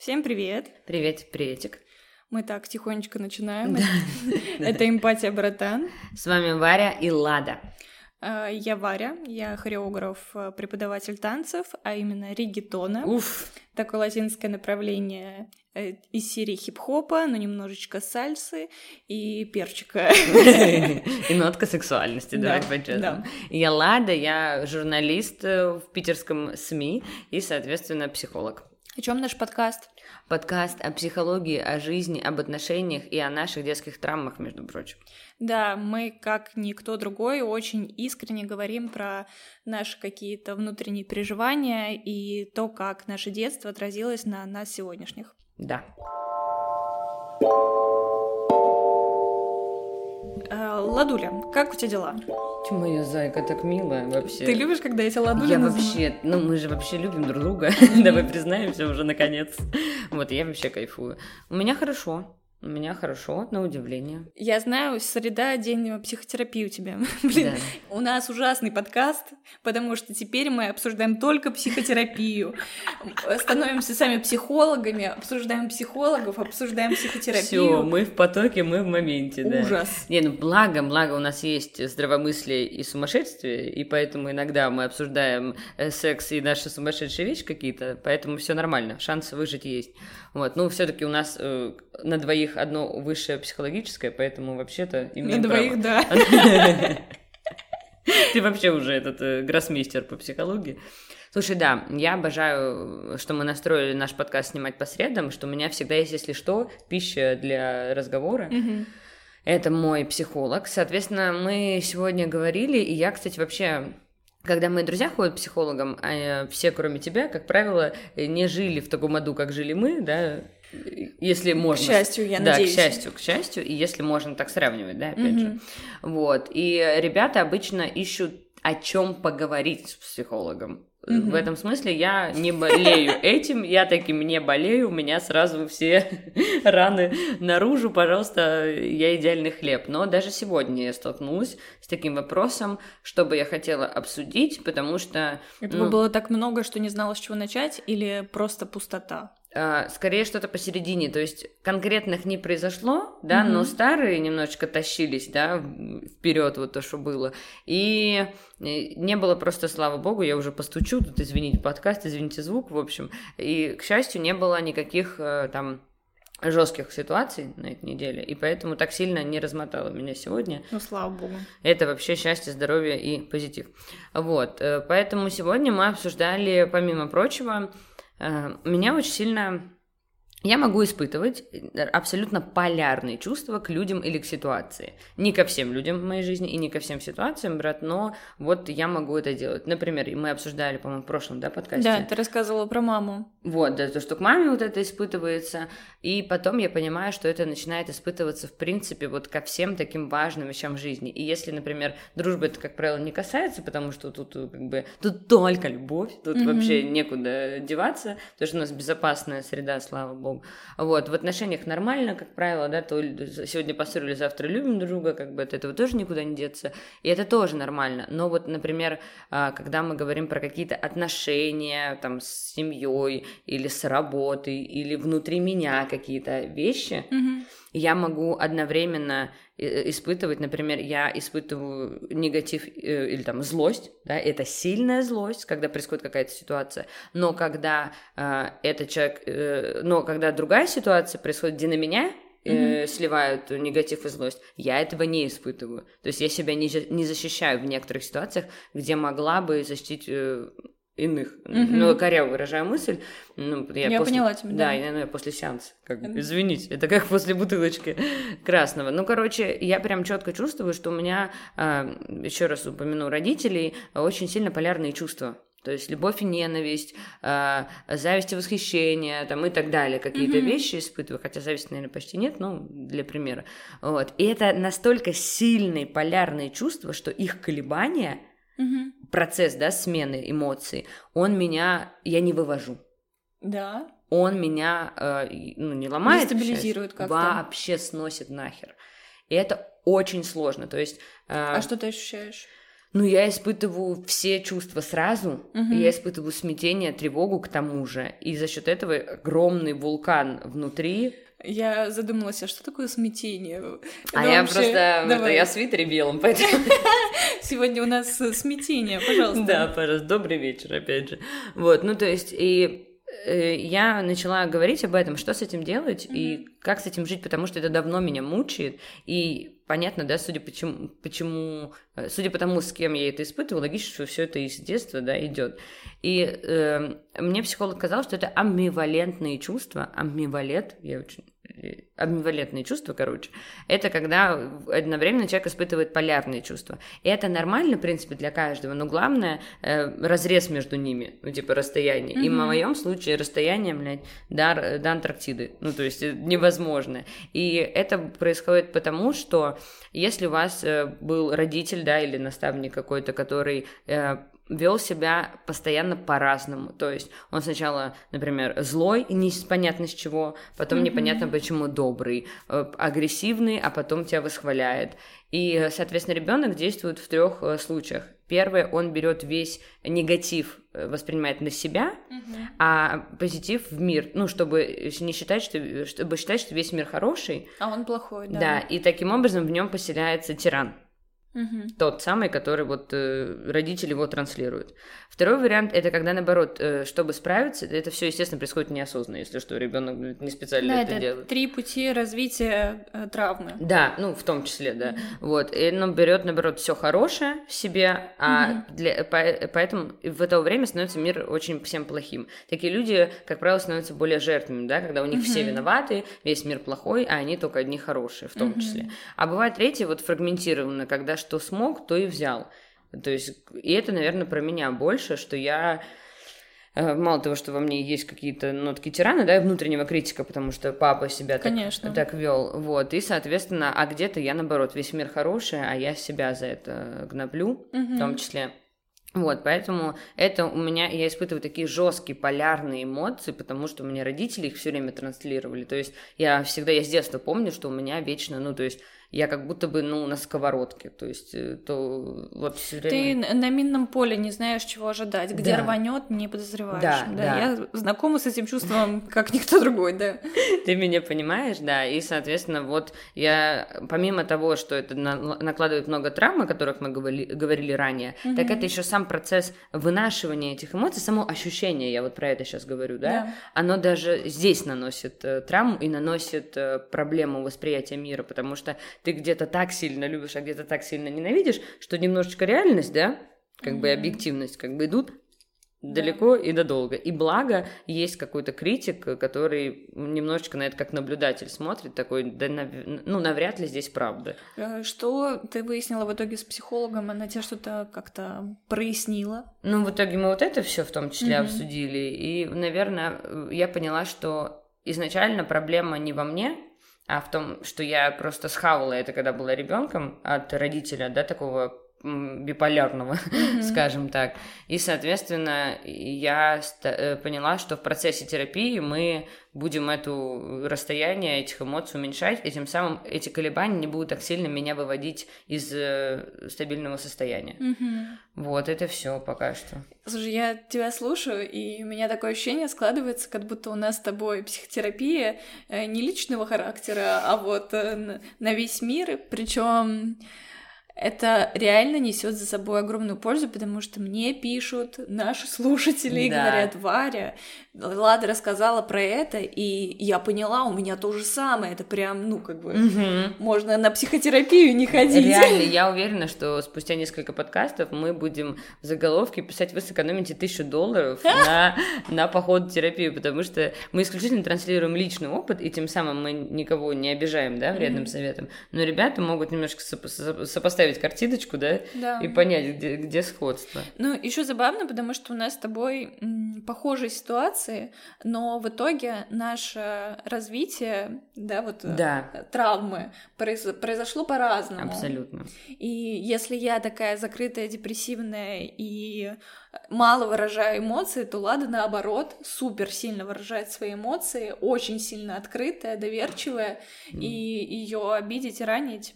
Всем привет! Привет, приветик. Мы так тихонечко начинаем. Это «Эмпатия, братан». С вами Варя и Лада. А, я Варя, я хореограф, э, преподаватель танцев, а именно ригетона. Уф! Такое латинское направление э, из серии хип-хопа, но немножечко сальсы и перчика. И нотка сексуальности, давай по-честному. Я Лада, я журналист э, в питерском СМИ и, соответственно, психолог. О чем наш подкаст? Подкаст о психологии, о жизни, об отношениях и о наших детских травмах, между прочим. Да, мы, как никто другой, очень искренне говорим про наши какие-то внутренние переживания и то, как наше детство отразилось на нас сегодняшних. Да. Э, Ладуля, как у тебя дела? Ты моя зайка так милая вообще. Ты любишь, когда я тебя Ладуля Я называю? вообще, ну мы же вообще любим друг друга, давай признаемся уже наконец. Вот, я вообще кайфую. У меня хорошо, у меня хорошо, на удивление. Я знаю, среда день психотерапии у тебя. Блин, Да. у нас ужасный подкаст, потому что теперь мы обсуждаем только психотерапию. Становимся сами психологами, обсуждаем психологов, обсуждаем Все, психотерапию. мы в потоке, мы в моменте, да. Ужас. Не, ну благо, благо у нас есть здравомыслие и сумасшествие, и поэтому иногда мы обсуждаем э, секс и наши сумасшедшие вещи какие-то, поэтому все нормально, шанс выжить есть. Вот, ну все-таки у нас э, на двоих одно высшее психологическое, поэтому вообще-то На имеем двоих, право. да. Ты вообще уже этот э, гроссмейстер по психологии. Слушай, да, я обожаю, что мы настроили наш подкаст снимать по средам, что у меня всегда есть, если что, пища для разговора. Это мой психолог. Соответственно, мы сегодня говорили, и я, кстати, вообще когда мои друзья ходят к психологам, а э, все, кроме тебя, как правило, э, не жили в таком аду, как жили мы, да, если можно. счастью, я да, надеюсь. к счастью, к счастью, и если можно так сравнивать, да, опять же. Мгм. Вот. И ребята обычно ищут о чем поговорить с психологом. Мгм. В этом смысле я не болею этим, я таким не болею, у меня сразу все раны наружу, пожалуйста, я идеальный хлеб. Но даже сегодня я столкнулась с таким вопросом, что бы я хотела обсудить, потому что Этого Ну. было так много, что не знала, с чего начать, или просто пустота? А, скорее что-то посередине, то есть конкретных не произошло, да, Мгм. но старые немножечко тащились, да, вперед вот то, что было, и не было просто, слава богу, я уже постучу, тут извините подкаст, извините звук, в общем, и, к счастью, не было никаких э, там жестких ситуаций на этой неделе, и поэтому так сильно не размотало меня сегодня. Ну, слава богу. Это вообще счастье, здоровье и позитив. Вот, э, поэтому сегодня мы обсуждали, помимо прочего, меня очень сильно... Я могу испытывать э, абсолютно полярные чувства к людям или к ситуации. Не ко всем людям в моей жизни и не ко всем ситуациям, брат, но вот я могу это делать. Например, мы обсуждали, по-моему, в прошлом, да, подкасте? Да, ты рассказывала про маму. Вот, да, то, что к маме вот это испытывается, и потом я понимаю, что это начинает испытываться, в принципе, вот ко всем таким важным вещам жизни. И если, например, дружба это, как правило, не касается, потому что тут э, как бы, тут только любовь, тут Мгм. вообще некуда деваться, потому что у нас безопасная среда, слава богу. Вот, в отношениях нормально, как правило, да, то сегодня поссорили, завтра любим друг друга, как бы от этого тоже никуда не деться, и это тоже нормально. Но вот, например, а, когда мы говорим про какие-то отношения там с семьей или с работой или внутри меня какие-то вещи, Мгм. я могу одновременно испытывать, например, я испытываю негатив э, или там злость, да, это сильная злость, когда происходит какая-то ситуация, но когда э, этот человек, э, но когда другая ситуация происходит, где на меня э, сливают негатив и злость, я этого не испытываю. То есть я себя не, не защищаю в некоторых ситуациях, где могла бы защитить э, иных. Мгм. Ну, коряво выражаю мысль. Ну, я Я после- поняла тебя, да. Да, я, ну, я после сеанса. Как бы, извините, это как после бутылочки красного. Ну, короче, я прям четко чувствую, что у меня, еще раз упомяну родителей, очень сильно полярные чувства. То есть любовь и ненависть, а, зависть и восхищение, там и так далее, какие-то Мгм. вещи испытываю, хотя зависти, наверное, почти нет, ну, для примера. Вот. И это настолько сильные полярные чувства, что их колебания, Мгм. процесс, да, смены эмоций, он меня, я не вывожу Да. он меня э, ну, не ломает, счастью, как-то. вообще сносит нахер. И это очень сложно. То есть, э, А что ты ощущаешь? ну, я испытываю все чувства сразу, и я испытываю смятение, тревогу к тому же, и за счет этого огромный вулкан внутри. Я задумалась, а что такое смятение? А Это я вообще- просто, это Давай. я в свитере белом, поэтому... Сегодня у нас э, смятение, пожалуйста. Да, пожалуйста, добрый вечер, опять же. Вот, ну, то есть, и э, я начала говорить об этом, что с этим делать и как с этим жить, потому что это давно меня мучает. И понятно, да, судя почему, почему, э, судя по тому, с кем я это испытываю, логично, что все это из детства, да, идет. И э, мне психолог сказал, что это амбивалентные чувства, амбивалент, я очень амбивалентные чувства, короче, это когда одновременно человек испытывает полярные чувства. И это нормально, в принципе, для каждого, но главное э, разрез между ними, ну, типа расстояние. И в моем случае расстояние, блядь, до, до Антарктиды. Ну, то есть э, невозможно. И это происходит потому, что если у вас э, был родитель, да, или наставник какой-то, который э, вел себя постоянно по-разному. То есть он сначала, например, злой, и не с- чего, потом Мгм. непонятно почему добрый, э, агрессивный, а потом тебя восхваляет. И, соответственно, ребенок действует в трех э, случаях. Первое, он берет весь негатив, э, воспринимает на себя, Мгм. а позитив в мир, ну, чтобы не считать, что, чтобы считать, что весь мир хороший, А он плохой, да. да, и таким образом в нем поселяется тиран. Мгм. Тот самый, который вот э, родители его транслируют. Второй вариант это когда наоборот, э, чтобы справиться, это все, естественно, происходит неосознанно, если что, ребенок не специально Да, это, это делает. три пути развития э, травмы. Да, ну, в том числе, да. Вот. И он берет, наоборот, все хорошее в себе, а для, по- поэтому в это время становится мир очень всем плохим. Такие люди, как правило, становятся более жертвами, да, когда у них все Мгм. виноваты, весь мир плохой, а они только одни хорошие, в том Мгм. числе. А бывает третье, вот фрагментированно, когда что смог, то и взял. То есть, и это, наверное, про меня больше, что я э, Мало того, что во мне есть какие-то нотки тирана, да, и внутреннего критика, потому что папа себя так, Конечно. так вел, вот, и, соответственно, а где-то я, наоборот, весь мир хороший, а я себя за это гноблю, Мгм. в том числе. Вот, поэтому это у меня, я испытываю такие жесткие полярные эмоции, потому что у меня родители их все время транслировали. То есть я всегда, я с детства помню, что у меня вечно, ну, то есть я как будто бы, ну, на сковородке, то есть, э, то вот все Ты время... н- на минном поле не знаешь, чего ожидать. Где Да. рванет, не подозреваешь. Да, да. Я знакома с этим чувством, как никто другой, да. Ты меня понимаешь, да, и, соответственно, вот я, помимо того, что это на- накладывает много травм, о которых мы говорили, говорили ранее, так это еще сам процесс вынашивания этих эмоций, само ощущение, я вот про это сейчас говорю, да, Да. оно даже здесь наносит э, травму и наносит э, проблему восприятия мира, потому что ты где-то так сильно любишь, а где-то так сильно ненавидишь, что немножечко реальность, да, как бы и Мгм. объективность, как бы идут Да. далеко и надолго. И благо есть какой-то критик, который немножечко на это как наблюдатель смотрит, такой, да, нав- ну, навряд ли здесь правда. Э, Что ты выяснила в итоге с психологом? Она тебе что-то как-то прояснила? Ну, в итоге мы вот это все в том числе Мгм. обсудили. И, наверное, я поняла, что изначально проблема не во мне, а в том, что я просто схавала это, когда была ребенком от родителя, да, такого биполярного, Мгм. скажем так. И, соответственно, я э, поняла, что в процессе терапии мы будем это расстояние этих эмоций уменьшать, и тем самым эти колебания не будут так сильно меня выводить из э, стабильного состояния. Мгм. Вот, это все пока что. Слушай, я тебя слушаю, и у меня такое ощущение складывается, как будто у нас с тобой психотерапия э, не личного характера, а вот э, на весь мир. Причем это реально несет за собой огромную пользу, потому что мне пишут наши слушатели и Да. говорят, Варя, Лада рассказала про это, и я поняла, у меня то же самое. Это прям, ну, как бы, можно на психотерапию не ходить. Реально, я уверена, что спустя несколько подкастов мы будем в заголовке писать «Вы сэкономите тысячу долларов на, на поход в терапию», потому что мы исключительно транслируем личный опыт, и тем самым мы никого не обижаем, да, вредным советом. Но ребята могут немножко сопо- сопоставить картиночку, да, Да. и понять, где, где сходство. Ну, еще забавно, потому что у нас с тобой похожие ситуации, но в итоге наше развитие, да, вот э, Да, травмы произ- произошло по-разному. абсолютно. И если я такая закрытая, депрессивная и мало выражаю эмоции, то Лада наоборот супер сильно выражает свои эмоции, очень сильно открытая, доверчивая, и ее обидеть и ранить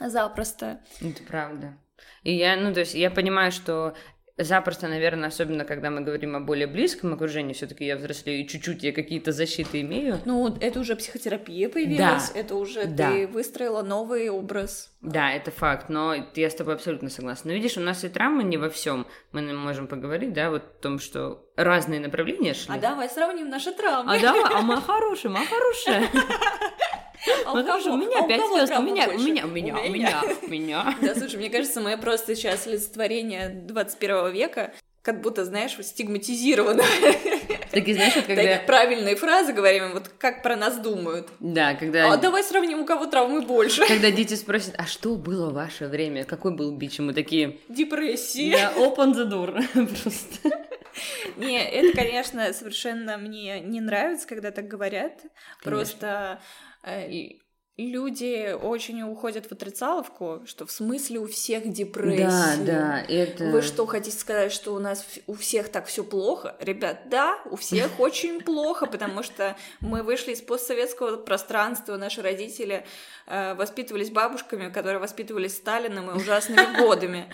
запросто. Это правда. И я, ну, то есть я понимаю, что запросто, наверное, особенно когда мы говорим о более близком окружении, все-таки я взрослею и чуть-чуть я какие-то защиты имею. Ну, это уже психотерапия появилась, да. это уже да. ты выстроила новый образ. Да, это факт, но я с тобой абсолютно согласна. Но видишь, у нас и травмы не во всем. Мы можем поговорить, да, вот о том, что разные направления шли. А давай сравним наши травмы. А давай, а мы хорошие, мы хорошие. А у кого? У меня пять звезд, у меня, у меня, у меня, у меня, у меня. Да, слушай, мне кажется, мы просто сейчас олицетворение 21 века, как будто, знаешь, стигматизировано. Такие, знаешь, вот когда... Такие правильные фразы говорим, вот как про нас думают. Да, когда... А давай сравним, у кого травмы больше. Когда дети спросят, а что было в ваше время? Какой был бич? И мы такие... Депрессия. Да, open the door. Просто. Не, это, конечно, совершенно мне не нравится, когда так говорят. Просто Э, люди очень уходят в отрицаловку, что в смысле у всех депрессия. Да, да, это... Вы что, хотите сказать, что у нас у всех так все плохо? Ребят, да, у всех очень плохо, потому что мы вышли из постсоветского пространства, наши родители э, воспитывались бабушками, которые воспитывались Сталином и ужасными годами.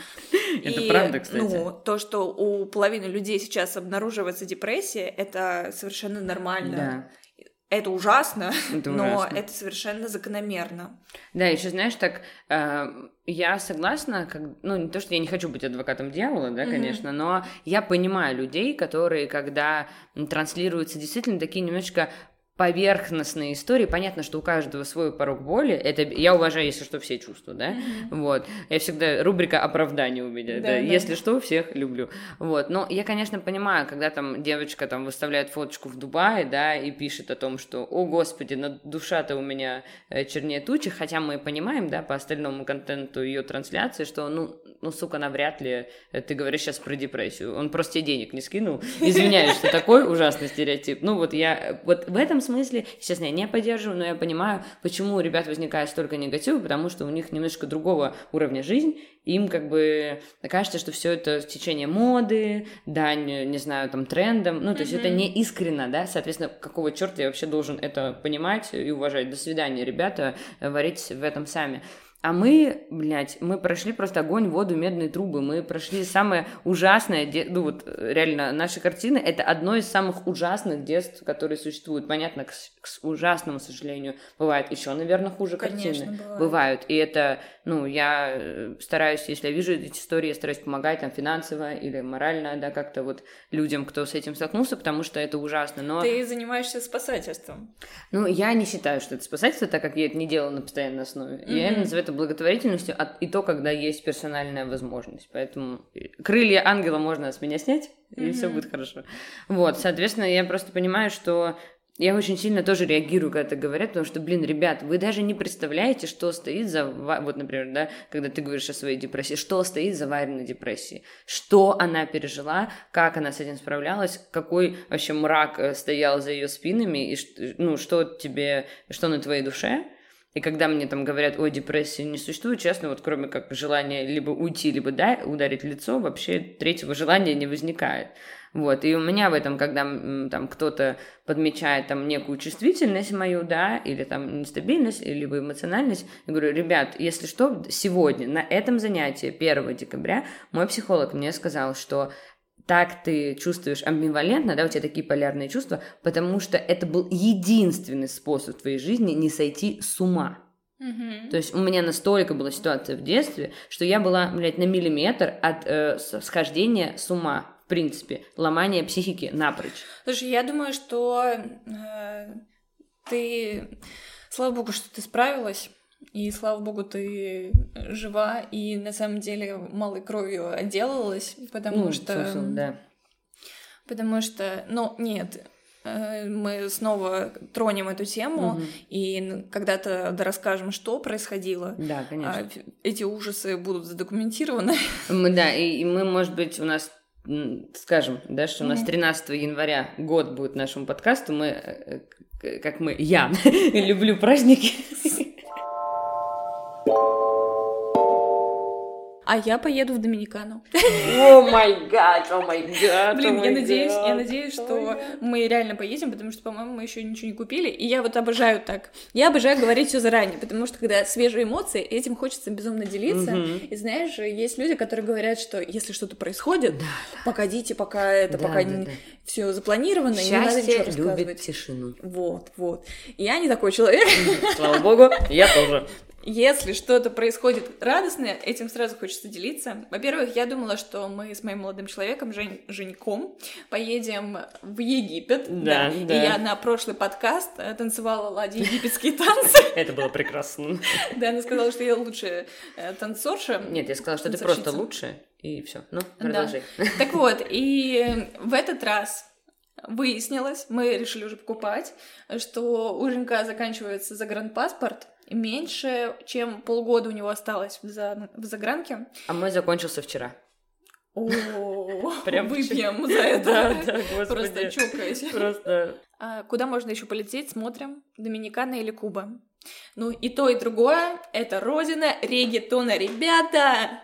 Это правда, кстати. Ну, то, что у половины людей сейчас обнаруживается депрессия, это совершенно нормально. Это ужасно, это но ужасно. это совершенно закономерно. Да, еще знаешь, так э, я согласна, как, ну не то, что я не хочу быть адвокатом дьявола, да, mm-hmm. конечно, но я понимаю людей, которые, когда транслируются действительно такие немножечко поверхностные истории. Понятно, что у каждого свой порог боли. Это я уважаю, если что, все чувства, да. Mm-hmm. Вот. Я всегда рубрика оправдания у меня. Да, да. да. Если что, всех люблю. Вот. Но я, конечно, понимаю, когда там девочка там выставляет фоточку в Дубае, да, и пишет о том, что, о господи, на душа-то у меня э, чернее тучи, хотя мы понимаем, да, по остальному контенту ее трансляции, что, ну, ну, сука, навряд ли э, ты говоришь сейчас про депрессию. Он просто тебе денег не скинул. Извиняюсь, что такой ужасный стереотип. Ну, вот я, вот в этом смысле, естественно, я не поддерживаю, но я понимаю, почему у ребят возникает столько негатива, потому что у них немножко другого уровня жизнь, им как бы кажется, что все это течение моды, дань, не знаю, там, трендам, ну, то есть mm-hmm. это не искренно, да, соответственно, какого черта я вообще должен это понимать и уважать. До свидания, ребята, варить в этом сами. А мы, блядь, мы прошли просто огонь, воду, медные трубы. Мы прошли самое ужасное, ну вот реально, наши картины — это одно из самых ужасных детств, которые существуют. Понятно, к, к ужасному сожалению, бывает еще, наверное, хуже Конечно, картины. Бывает. бывают. И это, ну, я э, стараюсь, если я вижу эти истории, я стараюсь помогать там финансово или морально, да, как-то вот людям, кто с этим столкнулся, потому что это ужасно. Но... Ты занимаешься спасательством. Ну, я не считаю, что это спасательство, так как я это не делаю на постоянной основе. Mm-hmm. Я называю это благотворительностью, а и то, когда есть персональная возможность. Поэтому крылья ангела можно с меня снять, и mm-hmm. все будет хорошо. Вот, соответственно, я просто понимаю, что я очень сильно тоже реагирую, когда это говорят, потому что, блин, ребят, вы даже не представляете, что стоит за... Вот, например, да, когда ты говоришь о своей депрессии, что стоит за Вариной депрессией, что она пережила, как она с этим справлялась, какой вообще мрак э, стоял за ее спинами, и ну, что тебе, что на твоей душе, и когда мне там говорят, ой, депрессии не существует, честно, вот кроме как желания либо уйти, либо да, ударить лицо, вообще третьего желания не возникает. Вот, и у меня в этом, когда там кто-то подмечает там некую чувствительность мою, да, или там нестабильность, либо эмоциональность, я говорю, ребят, если что, сегодня, на этом занятии, 1 декабря, мой психолог мне сказал, что так ты чувствуешь амбивалентно, да, у тебя такие полярные чувства, потому что это был единственный способ в твоей жизни не сойти с ума. Mm-hmm. То есть у меня настолько была ситуация в детстве, что я была, блядь, на миллиметр от э, схождения с ума принципе, ломание психики напрочь. Слушай, я думаю, что э, ты, слава богу, что ты справилась. И слава богу, ты жива и на самом деле малой кровью отделалась, потому ну, что... Смысл, да. Потому что, ну, нет, э, мы снова тронем эту тему, угу. и когда-то расскажем, что происходило. Да, конечно. Эти ужасы будут задокументированы. Мы, да, и, и мы, может быть, у нас скажем, да, что у нас 13 января год будет нашему подкасту, мы, э, э, как мы, я люблю праздники. А я поеду в Доминикану. О май гад, о май гад. Блин, я надеюсь, я надеюсь, что мы реально поедем, потому что, по-моему, мы еще ничего не купили. И я вот обожаю так. Я обожаю говорить все заранее, потому что когда свежие эмоции, этим хочется безумно делиться. И знаешь, есть люди, которые говорят, что если что-то происходит, погодите, пока это, пока все запланировано, Счастье не надо ничего любит тишину. Вот, вот. И я не такой человек. Слава богу, я тоже. Если что-то происходит радостное, этим сразу хочется делиться. Во-первых, я думала, что мы с моим молодым человеком, Жень, Женьком, поедем в Египет. Да, да. И я на прошлый подкаст э, танцевала ладьи египетские танцы. Это было прекрасно. Да, она сказала, что я лучшая э, танцорша. Нет, я сказала, что ты просто лучше, и все. Ну, Да. продолжи. Так вот, и в этот раз выяснилось, мы решили уже покупать, что у Женька заканчивается загранпаспорт, меньше, чем полгода у него осталось в, за- в загранке. А мой закончился вчера. О, Прям выпьем за это. Просто чокаясь. Просто А Куда можно еще полететь? Смотрим. Доминикана или Куба? Ну, и то, и другое — это родина регетона. Ребята!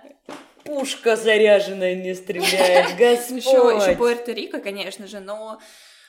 пушка заряженная не стреляет, Еще, еще Господь. Пуэрто-Рико, конечно же, но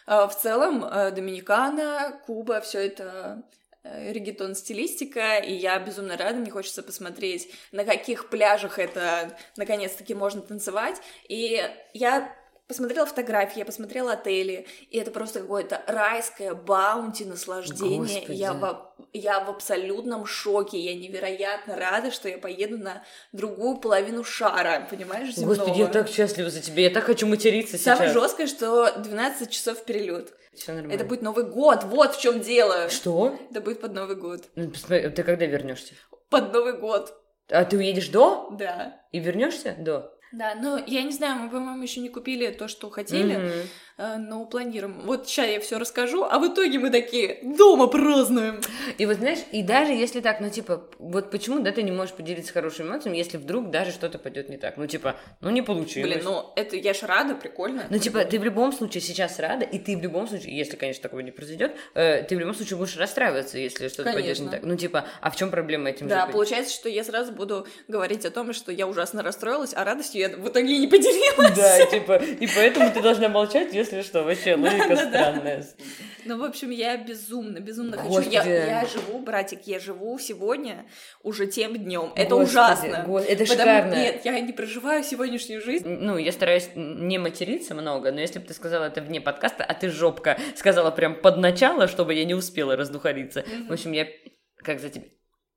э, в целом э, Доминикана, Куба, все это регетон стилистика, и я безумно рада, мне хочется посмотреть, на каких пляжах это наконец-таки можно танцевать. И я посмотрела фотографии, я посмотрела отели, и это просто какое-то райское баунти, наслаждение. Господи. Я в, я в абсолютном шоке, я невероятно рада, что я поеду на другую половину шара, понимаешь, земного. Господи, я так счастлива за тебя, я так хочу материться Самое сейчас. жесткое, что 12 часов перелет. Все нормально. Это будет Новый год, вот в чем дело. Что? Это будет под Новый год. Ну, посмотри, Ты когда вернешься? Под Новый год, А ты уедешь до да. и вернешься до? Да, но я не знаю, мы, по-моему, еще не купили то, что хотели, Мгм. Э, но планируем. Вот сейчас я все расскажу, а в итоге мы такие дома празднуем. И вот знаешь, и даже если так, ну типа, вот почему, да, ты не можешь поделиться хорошими эмоциями, если вдруг даже что-то пойдет не так. Ну типа, ну не получилось. Блин, ну это я ж рада, прикольно. Ну, типа, ты в любом случае сейчас рада, и ты в любом случае, если, конечно, такого не произойдет, э, ты в любом случае будешь расстраиваться, если что-то пойдет не так. Ну, типа, а в чем проблема этим Да, получается, что я сразу буду говорить о том, что я ужасно расстроилась, а радостью я в итоге не поделилась. Да, типа, и поэтому ты должна молчать, если что, вообще логика странная. Ну, в общем, я безумно, безумно хочу. Я, я живу, братик, я живу сегодня уже тем днем. Это Господи, ужасно. это шикарно. Нет, я не проживаю сегодняшнюю жизнь. Ну, я стараюсь не материться много, но если бы ты сказала это вне подкаста, а ты жопка сказала прям под начало, чтобы я не успела раздухариться. В общем, я как за тебя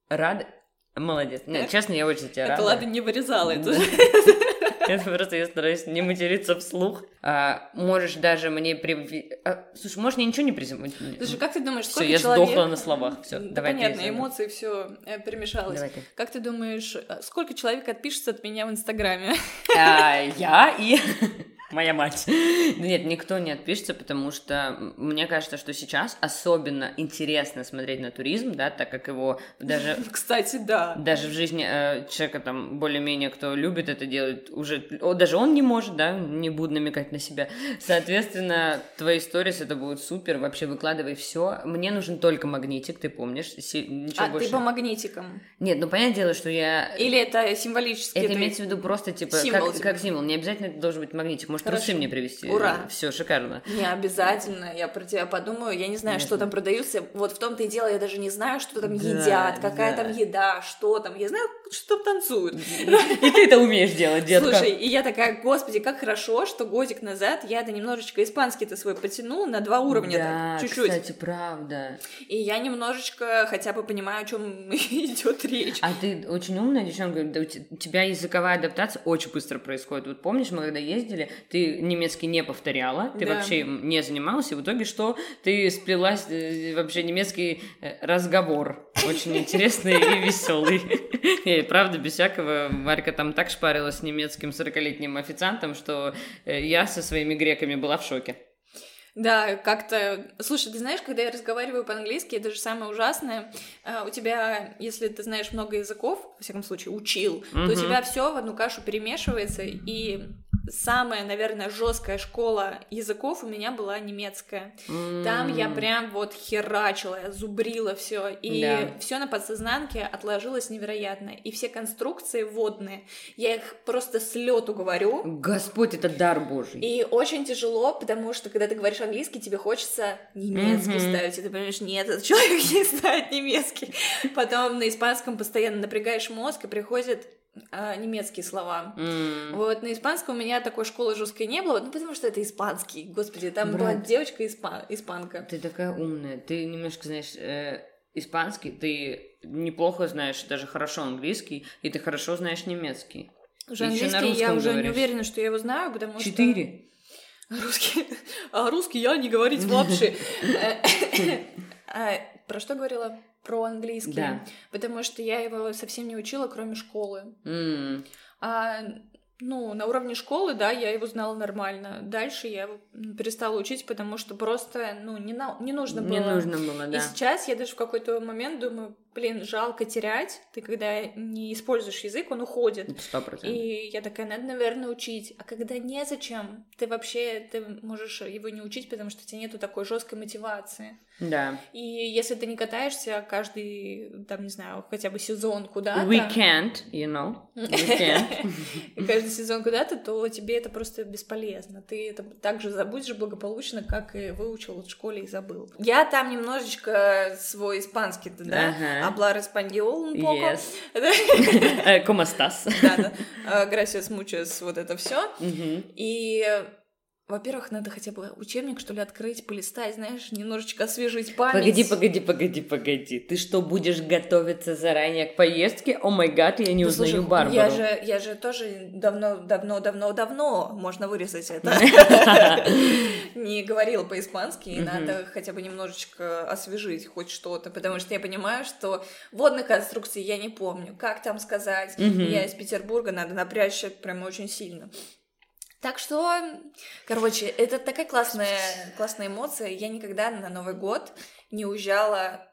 рада. Молодец. Нет, честно, я очень за тебя Это рада. ладно, не вырезала это. Это просто я стараюсь не материться вслух. А, можешь даже мне при... а, слушай, можешь мне ничего не приземлить? Слушай, как ты думаешь, Все, сколько я человек... сдохла на словах. Все, Да давай понятно, эмоции все перемешалось. Давай ты. Как ты думаешь, э, сколько человек отпишется от меня в Инстаграме? А, я и моя мать. Нет, никто не отпишется, потому что мне кажется, что сейчас особенно интересно смотреть на туризм, да, так как его даже Кстати, да. даже в жизни э, человека там более-менее, кто любит это делать, уже о, даже он не может, да, не буду намекать на себя. Соответственно, твои сторис это будет супер, вообще выкладывай все. Мне нужен только магнитик, ты помнишь? Си- ничего А больше. ты по магнитикам? Нет, ну понятное дело, что я Или это символически? это ты- имеется в виду просто типа Символ, как, типа. как символ. Не обязательно это должен быть магнитик. Может, Хорошо. трусы мне привезти. Ура. Все, шикарно. Не обязательно, я про тебя подумаю. Я не знаю, что там продаются. Вот в том-то и дело, я даже не знаю, что там Да, едят, какая да. там еда, что там. Я знаю, что там танцуют. И ты это умеешь делать, детка. Слушай, и я такая, господи, как хорошо, что годик назад я это немножечко испанский-то свой потянула на два уровня, да, чуть-чуть. кстати, правда. И я немножечко хотя бы понимаю, о чем идет речь. А ты очень умная девчонка, у тебя языковая адаптация очень быстро происходит. Вот помнишь, мы когда ездили, ты немецкий не повторяла, ты Да. вообще им не занималась, и в итоге что? Ты сплелась э, вообще немецкий э, разговор. Очень интересный и веселый. И правда, без всякого, Варька там так шпарилась с немецким 40-летним официантом, что э, я со своими греками была в шоке. Да, как-то... Слушай, ты знаешь, когда я разговариваю по-английски, это же самое ужасное. У тебя, если ты знаешь много языков, во всяком случае, учил, то у тебя все в одну кашу перемешивается, и самая, наверное, жесткая школа языков у меня была немецкая. Там я прям вот херачила, я зубрила все, и Да. все на подсознанке отложилось невероятно. И все конструкции водные, я их просто с лету говорю. Господь, это дар Божий. И очень тяжело, потому что когда ты говоришь английский, тебе хочется немецкий Мгм. ставить, и ты понимаешь, нет, этот человек не знает немецкий. Потом на испанском постоянно напрягаешь мозг, и приходят а, немецкие слова. М. Вот, на испанском у меня такой школы жесткой не было, ну, потому что это испанский, господи, там была Брат. девочка испа- испанка. Ты такая умная. Ты немножко знаешь э, испанский, ты неплохо знаешь даже хорошо английский, и ты хорошо знаешь немецкий. Уже английский я уже не говоришь. уверена, что я его знаю, потому что... Четыре. Русский, а русский я не говорить вообще. Э, а, Про что говорила? Про английский. Да. Потому что я его совсем не учила, кроме школы. М. А, ну, на уровне школы, да, я его знала нормально. Дальше я его перестала учить, потому что просто, ну, не, на- не нужно было. Не нужно было, И да. сейчас я даже в какой-то момент думаю, блин, жалко терять. Ты когда не используешь язык, он уходит. Сто процентов. И я такая, надо, наверное, учить. А когда незачем, ты вообще ты можешь его не учить, потому что у тебя нету такой жесткой мотивации. Да. И если ты не катаешься каждый, там, не знаю, хотя бы сезон куда-то... We can't, you know. We can't. каждый сезон куда-то, то тебе это просто бесполезно. Ты это так же забудешь благополучно, как и выучил в школе и забыл. Я там немножечко свой испанский-то, да? Hablar español un poco. Yes. Э, ¿Cómo estás? Да, да. А, Gracias muchas, вот это все. И, во-первых, надо хотя бы учебник, что ли, открыть, полистать, знаешь, немножечко освежить память. Погоди, погоди, погоди, погоди. Ты что, будешь готовиться заранее к поездке? О май гад, я не Ну, узнаю слушай, Барбару. Я же, я же тоже давно, давно, давно, давно, можно вырезать это, не говорила по-испански, и надо хотя бы немножечко освежить хоть что-то, потому что я понимаю, что водных конструкций я не помню, как там сказать. Я из Петербурга, надо напрячься прям очень сильно. Так что, короче, это такая классная, классная эмоция. Я никогда на Новый год не уезжала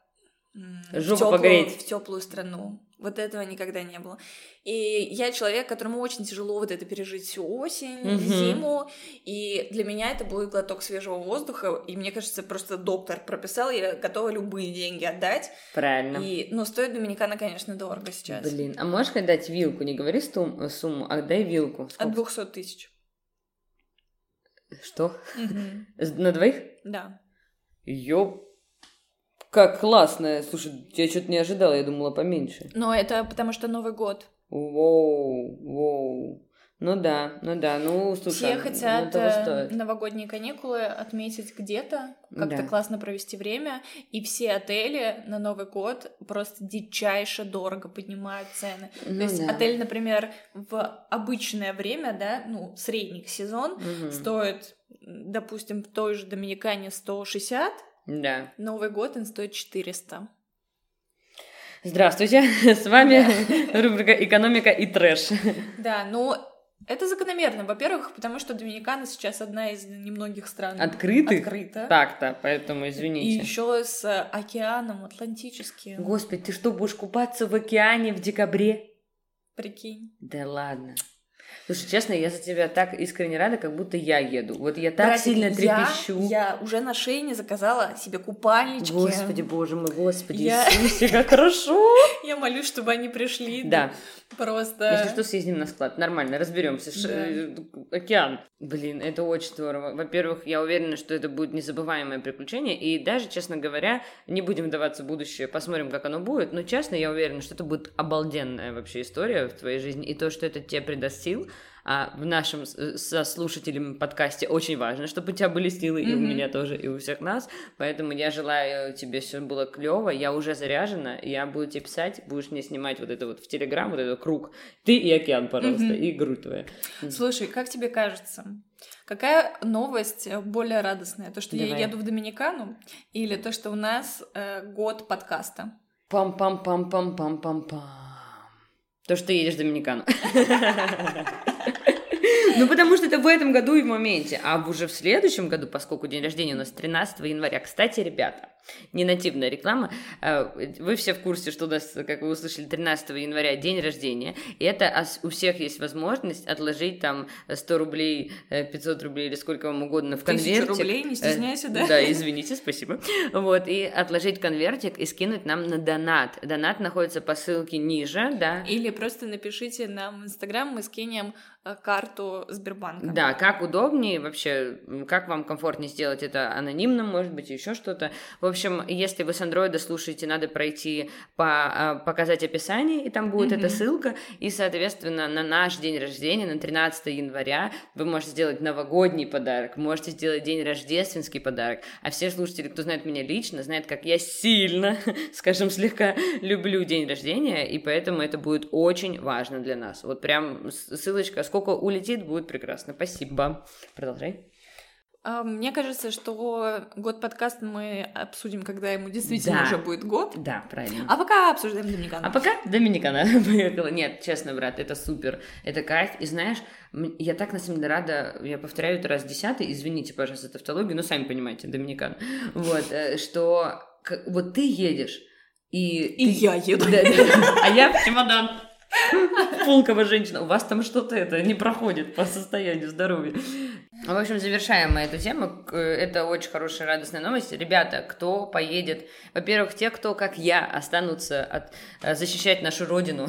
в Жопу погреть. в теплую страну. Вот этого никогда не было. И я человек, которому очень тяжело вот это пережить всю осень, Мгм. зиму. И для меня это будет глоток свежего воздуха. И мне кажется, просто доктор прописал, я готова любые деньги отдать. Правильно. И, ну, стоит Доминикана, конечно, дорого сейчас. Блин, а можешь хоть дать вилку? Не говори сумму, а дай вилку. От Сколько? 200 тысяч. Что? С- На двоих? Да. Ёп. Как классно. Слушай, я что-то не ожидала, я думала поменьше. Но это потому что Новый год. Воу, воу. Ну да, ну да, ну слушай, Все ну, хотят того э, новогодние каникулы отметить где-то, как-то Да. классно провести время, и все отели на Новый год просто дичайше дорого поднимают цены. Ну То есть да. отель, например, в обычное время, да, ну, средний сезон, Мгм. стоит, допустим, в той же Доминикане 160, Да. Новый год он стоит 400. Здравствуйте, с вами рубрика «Экономика и трэш». Да, но это закономерно. Во-первых, потому что Доминикана сейчас одна из немногих стран Открытых? открыта. Так-то, поэтому И извините. еще с э, океаном Атлантическим. Господи, ты что, будешь купаться в океане в декабре? Прикинь. Да ладно. Слушай, честно, я за тебя так искренне рада, как будто я еду. Вот я так Братик, сильно я- трепещу. Я, уже на шее заказала себе купальнички. Господи, боже мой, господи, Я- Иисусе, как хорошо! Я молюсь, чтобы они пришли. Да, Просто... если что, съездим на склад, нормально, разберемся. Да. э, Океан. Блин, это очень здорово. Во-первых, я уверена, что это будет незабываемое приключение, и даже, честно говоря, не будем вдаваться в будущее, посмотрим, как оно будет, но, честно, я уверена, что это будет обалденная вообще история в твоей жизни, и то, что это тебе придаст сил, а в нашем э, со слушателями подкасте очень важно, чтобы у тебя были силы, и у меня тоже, и у всех нас. Поэтому я желаю тебе все было клево. Я уже заряжена, я буду тебе писать, будешь мне снимать вот это вот в Телеграм, вот этот круг. Ты и океан, пожалуйста, Мгм. и грудь твоя. Слушай, как тебе кажется, какая новость более радостная? То, что я Давай. еду в Доминикану, или то, что у нас э, год подкаста? Пам-пам-пам-пам-пам-пам-пам. То, что ты едешь в Доминикану. Ну, потому что это в этом году и в моменте. А уже в следующем году, поскольку день рождения у нас 13 января. Кстати, ребята, не нативная реклама. А, вы все в курсе, что у нас, как вы услышали, 13 января день рождения. И это у всех есть возможность отложить там 100 рублей, 500 рублей или сколько вам угодно в конвертик. рублей, не стесняйся, да? Да, извините, спасибо. Вот, и отложить конвертик и скинуть нам на донат. Донат находится по ссылке ниже, да. Или просто напишите нам в Инстаграм, мы скинем Э, карту Сбербанка. Да, как удобнее вообще, как вам комфортнее сделать это анонимным, может быть, еще что-то. В общем, если вы с андроида слушаете, надо пройти по а, показать описание, и там будет mm-hmm. эта ссылка, и, соответственно, на наш день рождения, на 13 января, вы можете сделать новогодний подарок, можете сделать день рождественский подарок, а все слушатели, кто знает меня лично, знают, как я сильно, скажем, слегка люблю день рождения, и поэтому это будет очень важно для нас. Вот прям ссылочка сколько улетит, будет прекрасно. Спасибо. Продолжай. А, мне кажется, что год подкаста мы обсудим, когда ему действительно да. уже будет год. Да, правильно. А пока обсуждаем Доминикана. А пока Доминикана поехала. Нет, честно, брат, это супер. Это кайф. И знаешь, я так на самом деле рада, я повторяю это раз десятый, извините, пожалуйста, за тавтологию, но сами понимаете, Доминикан. Вот, э, что вот ты едешь, и... И ты... я еду. Да, да. А я в чемодан. Пулковая женщина. У вас там что-то это не проходит по состоянию здоровья. В общем, завершаем мы эту тему. Это очень хорошая радостная новость. Ребята, кто поедет? Во-первых, те, кто, как я, останутся от, э, защищать нашу родину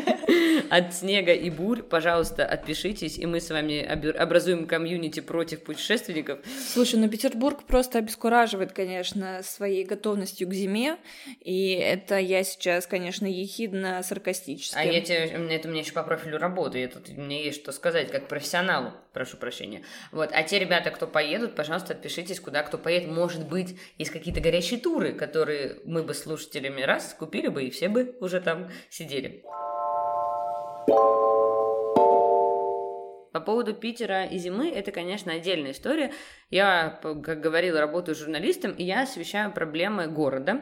от снега и бурь, пожалуйста, отпишитесь, и мы с вами образуем комьюнити против путешественников. Слушай, ну Петербург просто обескураживает, конечно, своей готовностью к зиме, и это я сейчас, конечно, ехидно саркастически. А я тебе, это у меня еще по профилю работы, я тут, мне есть что сказать, как профессионалу, прошу прощения. Вот. А те ребята, кто поедут, пожалуйста, отпишитесь, куда кто поедет. Может быть, есть какие-то горячие туры, которые мы бы слушателями раз купили бы, и все бы уже там сидели. По поводу Питера и зимы, это, конечно, отдельная история. Я, как говорила, работаю журналистом, и я освещаю проблемы города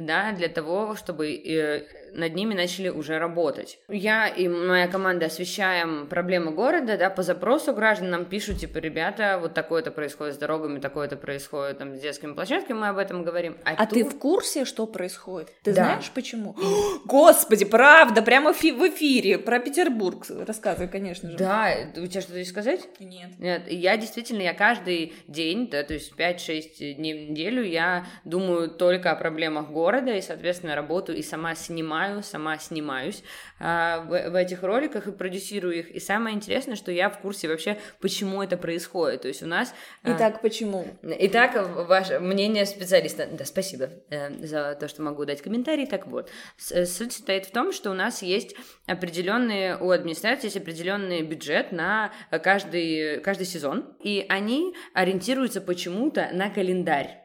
да, для того, чтобы э, над ними начали уже работать. Я и моя команда освещаем проблемы города, да, по запросу граждан нам пишут, типа, ребята, вот такое-то происходит с дорогами, такое-то происходит там с детскими площадками, мы об этом говорим. А, а тут... ты в курсе, что происходит? Ты да. знаешь, почему? Господи, правда, прямо в эфире про Петербург рассказывай, конечно же. Да, у тебя что-то есть сказать? Нет. Нет, я действительно, я каждый день, да, то есть 5-6 дней в неделю я думаю только о проблемах города и, соответственно, работаю и сама снимаю сама снимаюсь а, в, в этих роликах и продюсирую их. И самое интересное, что я в курсе вообще, почему это происходит. То есть у нас... А, Итак, а, почему? Итак, ваше мнение специалиста. Да, спасибо э, за то, что могу дать комментарий. Так вот, суть состоит в том, что у нас есть определенные, у администрации есть определенный бюджет на каждый, каждый сезон, и они ориентируются почему-то на календарь.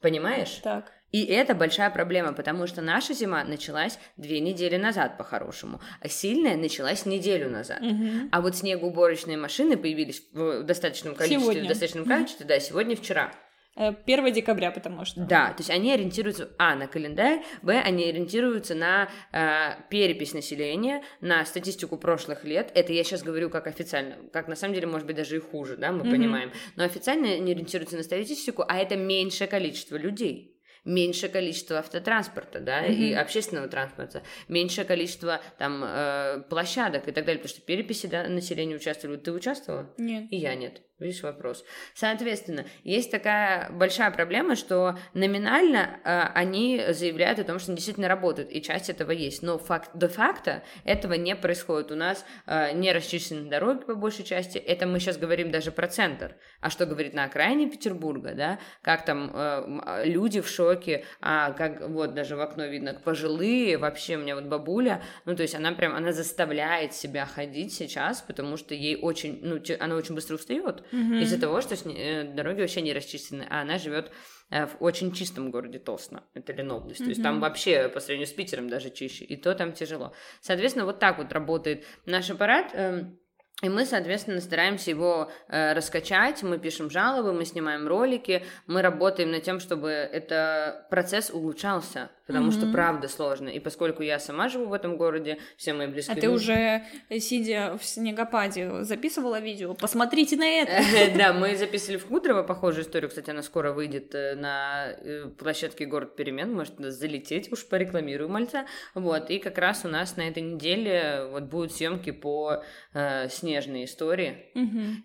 Понимаешь? Так. И это большая проблема, потому что наша зима началась две недели назад по-хорошему, а сильная началась неделю назад. Угу. А вот снегоуборочные машины появились в достаточном количестве, сегодня. в достаточном количестве, да, сегодня, вчера. 1 э, декабря, потому что. Да, то есть они ориентируются, а, на календарь, б, они ориентируются на э, перепись населения, на статистику прошлых лет. Это я сейчас говорю как официально, как на самом деле может быть даже и хуже, да, мы mm-hmm. понимаем. Но официально они ориентируются на статистику, а это меньшее количество людей меньшее количество автотранспорта, да, mm-hmm. и общественного транспорта, меньшее количество там э, площадок и так далее, потому что переписи да, населения участвовали. Ты участвовала? Нет. И я нет. Видишь вопрос. Соответственно, есть такая большая проблема, что номинально э, они заявляют о том, что они действительно работают, и часть этого есть. Но факт, до факта этого не происходит. У нас э, не расчищены дороги по большей части. Это мы сейчас говорим даже про центр. А что говорит на окраине Петербурга, да? Как там э, люди в шоке, а как вот даже в окно видно пожилые, вообще у меня вот бабуля, ну то есть она прям, она заставляет себя ходить сейчас, потому что ей очень, ну она очень быстро устает угу. из-за того, что э, дороги вообще не расчищены, а она живет э, в очень чистом городе Тосно, это Ленобласть. Mm-hmm. То есть там вообще по сравнению с Питером даже чище, и то там тяжело. Соответственно, вот так вот работает наш аппарат. Эм, И мы, соответственно, стараемся его э, раскачать, мы пишем жалобы, мы снимаем ролики, мы работаем над тем, чтобы этот процесс улучшался, потому mm-hmm. что правда сложно. И поскольку я сама живу в этом городе, все мои близкие... А ты уже, сидя в снегопаде, записывала видео? Посмотрите на это! Да, мы записывали в Кудрово похожую историю, кстати, она скоро выйдет э, на э, площадке Город Перемен, может залететь, уж порекламирую мальца. Вот, и как раз у нас на этой неделе вот будут съемки по э, снежные истории.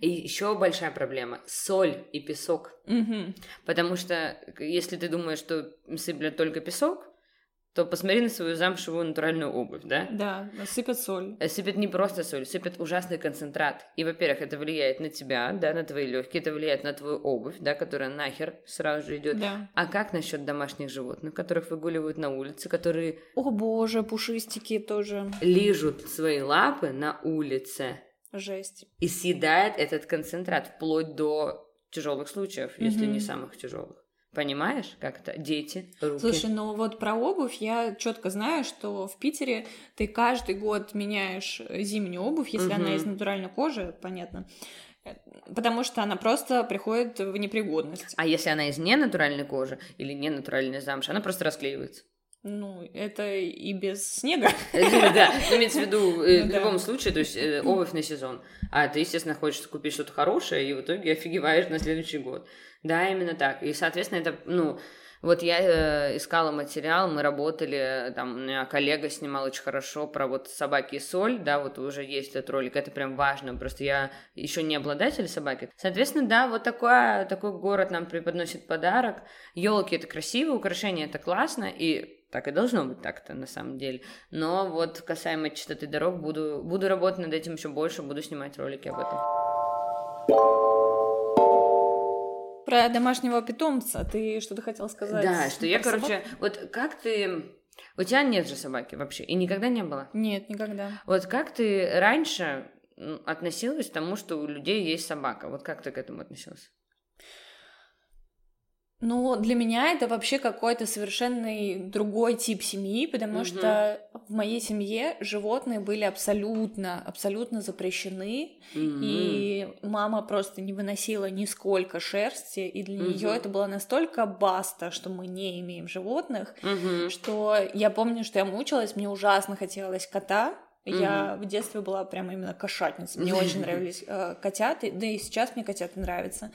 И еще большая проблема соль и песок. Потому что если ты думаешь, что сыплят только песок, то посмотри на свою замшевую натуральную обувь, да? Да, сыпят соль. Э, сыпят не просто соль, сыпят ужасный концентрат. И, во-первых, это влияет на тебя, да, на твои легкие, это влияет на твою обувь, да, которая нахер сразу же идет. Да. А как насчет домашних животных, которых выгуливают на улице, которые... О боже, пушистики тоже. Лижут свои лапы на улице. Жесть. И съедает этот концентрат вплоть до тяжелых случаев, mm-hmm. если не самых тяжелых. Понимаешь, как это? Дети, руки. Слушай, ну вот про обувь я четко знаю, что в Питере ты каждый год меняешь зимнюю обувь, если угу. она из натуральной кожи, понятно. Потому что она просто приходит в непригодность. А если она из ненатуральной кожи или ненатуральной замши, она просто расклеивается. Ну, это и без снега. Да, имеется в виду э, ну в любом случае, то есть э, обувь на сезон. А ты, естественно, хочешь купить что-то хорошее, и в итоге офигеваешь на следующий год. Да, именно так. И, соответственно, это, ну, вот я э, искала материал, мы работали, там, у меня коллега снимал очень хорошо про вот собаки и соль, да, вот уже есть этот ролик, это прям важно, просто я еще не обладатель собаки. Соответственно, да, вот такой, такой город нам преподносит подарок. Елки это красиво, украшения это классно, и так и должно быть так-то на самом деле. Но вот касаемо чистоты дорог, буду, буду работать над этим еще больше, буду снимать ролики об этом. Про домашнего питомца ты что-то хотел сказать? Да, что я, короче, вот как ты... У тебя нет же собаки вообще, и никогда не было? Нет, никогда. Вот как ты раньше относилась к тому, что у людей есть собака? Вот как ты к этому относилась? Ну, для меня это вообще какой-то совершенно другой тип семьи, потому угу. что в моей семье животные были абсолютно, абсолютно запрещены, угу. и мама просто не выносила нисколько шерсти, и для угу. нее это было настолько баста, что мы не имеем животных, угу. что я помню, что я мучилась, мне ужасно хотелось кота, я в детстве была прям именно кошатницей. Мне очень нравились э, котята, да и сейчас мне котята нравятся.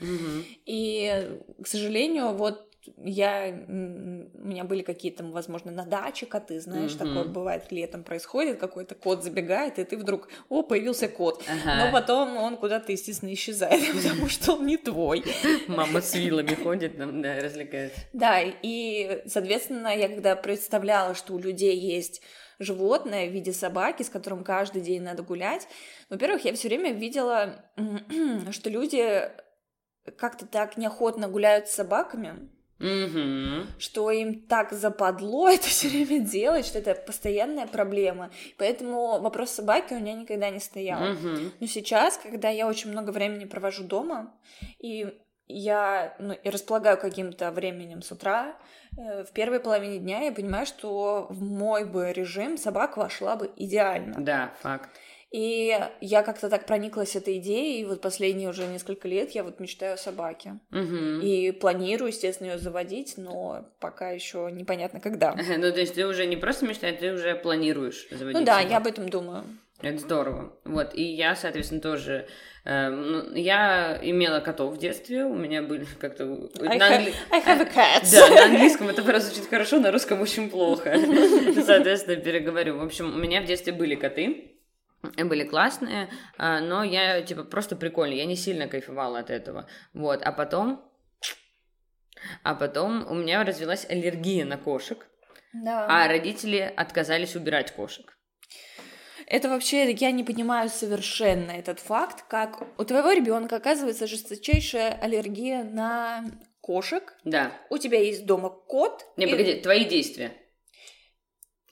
И, к сожалению, вот я, у меня были какие-то, возможно, на даче коты, знаешь, mm-hmm. такое бывает летом происходит, какой-то кот забегает, и ты вдруг, о, появился кот, ага. но потом он куда-то, естественно, исчезает, потому что он не твой. Мама с вилами ходит, да, развлекается. Да, и, соответственно, я когда представляла, что у людей есть животное в виде собаки, с которым каждый день надо гулять. Во-первых, я все время видела, что люди как-то так неохотно гуляют с собаками, Угу. Что им так западло это все время делать, что это постоянная проблема. Поэтому вопрос собаки у меня никогда не стоял. Угу. Но сейчас, когда я очень много времени провожу дома, и я ну, и располагаю каким-то временем с утра, э, в первой половине дня я понимаю, что в мой бы режим собака вошла бы идеально. Да, факт. И я как-то так прониклась этой идеей, и вот последние уже несколько лет я вот мечтаю о собаке. Угу. И планирую, естественно, ее заводить, но пока еще непонятно когда. Ну, то есть ты уже не просто мечтаешь, ты уже планируешь заводить Ну да, собаку. я об этом думаю. Это здорово. Вот, и я, соответственно, тоже... Э, ну, я имела котов в детстве, у меня были как-то... I, на англи... I have a cat. Да, на английском это просто звучит хорошо, на русском очень плохо. Соответственно, переговорю. В общем, у меня в детстве были коты, были классные, а, но я, типа, просто прикольно, я не сильно кайфовала от этого. Вот, а потом... А потом у меня развилась аллергия на кошек, да. а родители отказались убирать кошек. Это вообще, я не понимаю совершенно этот факт, как у твоего ребенка оказывается жесточайшая аллергия на кошек. Да. У тебя есть дома кот. Не, и... погоди, твои действия.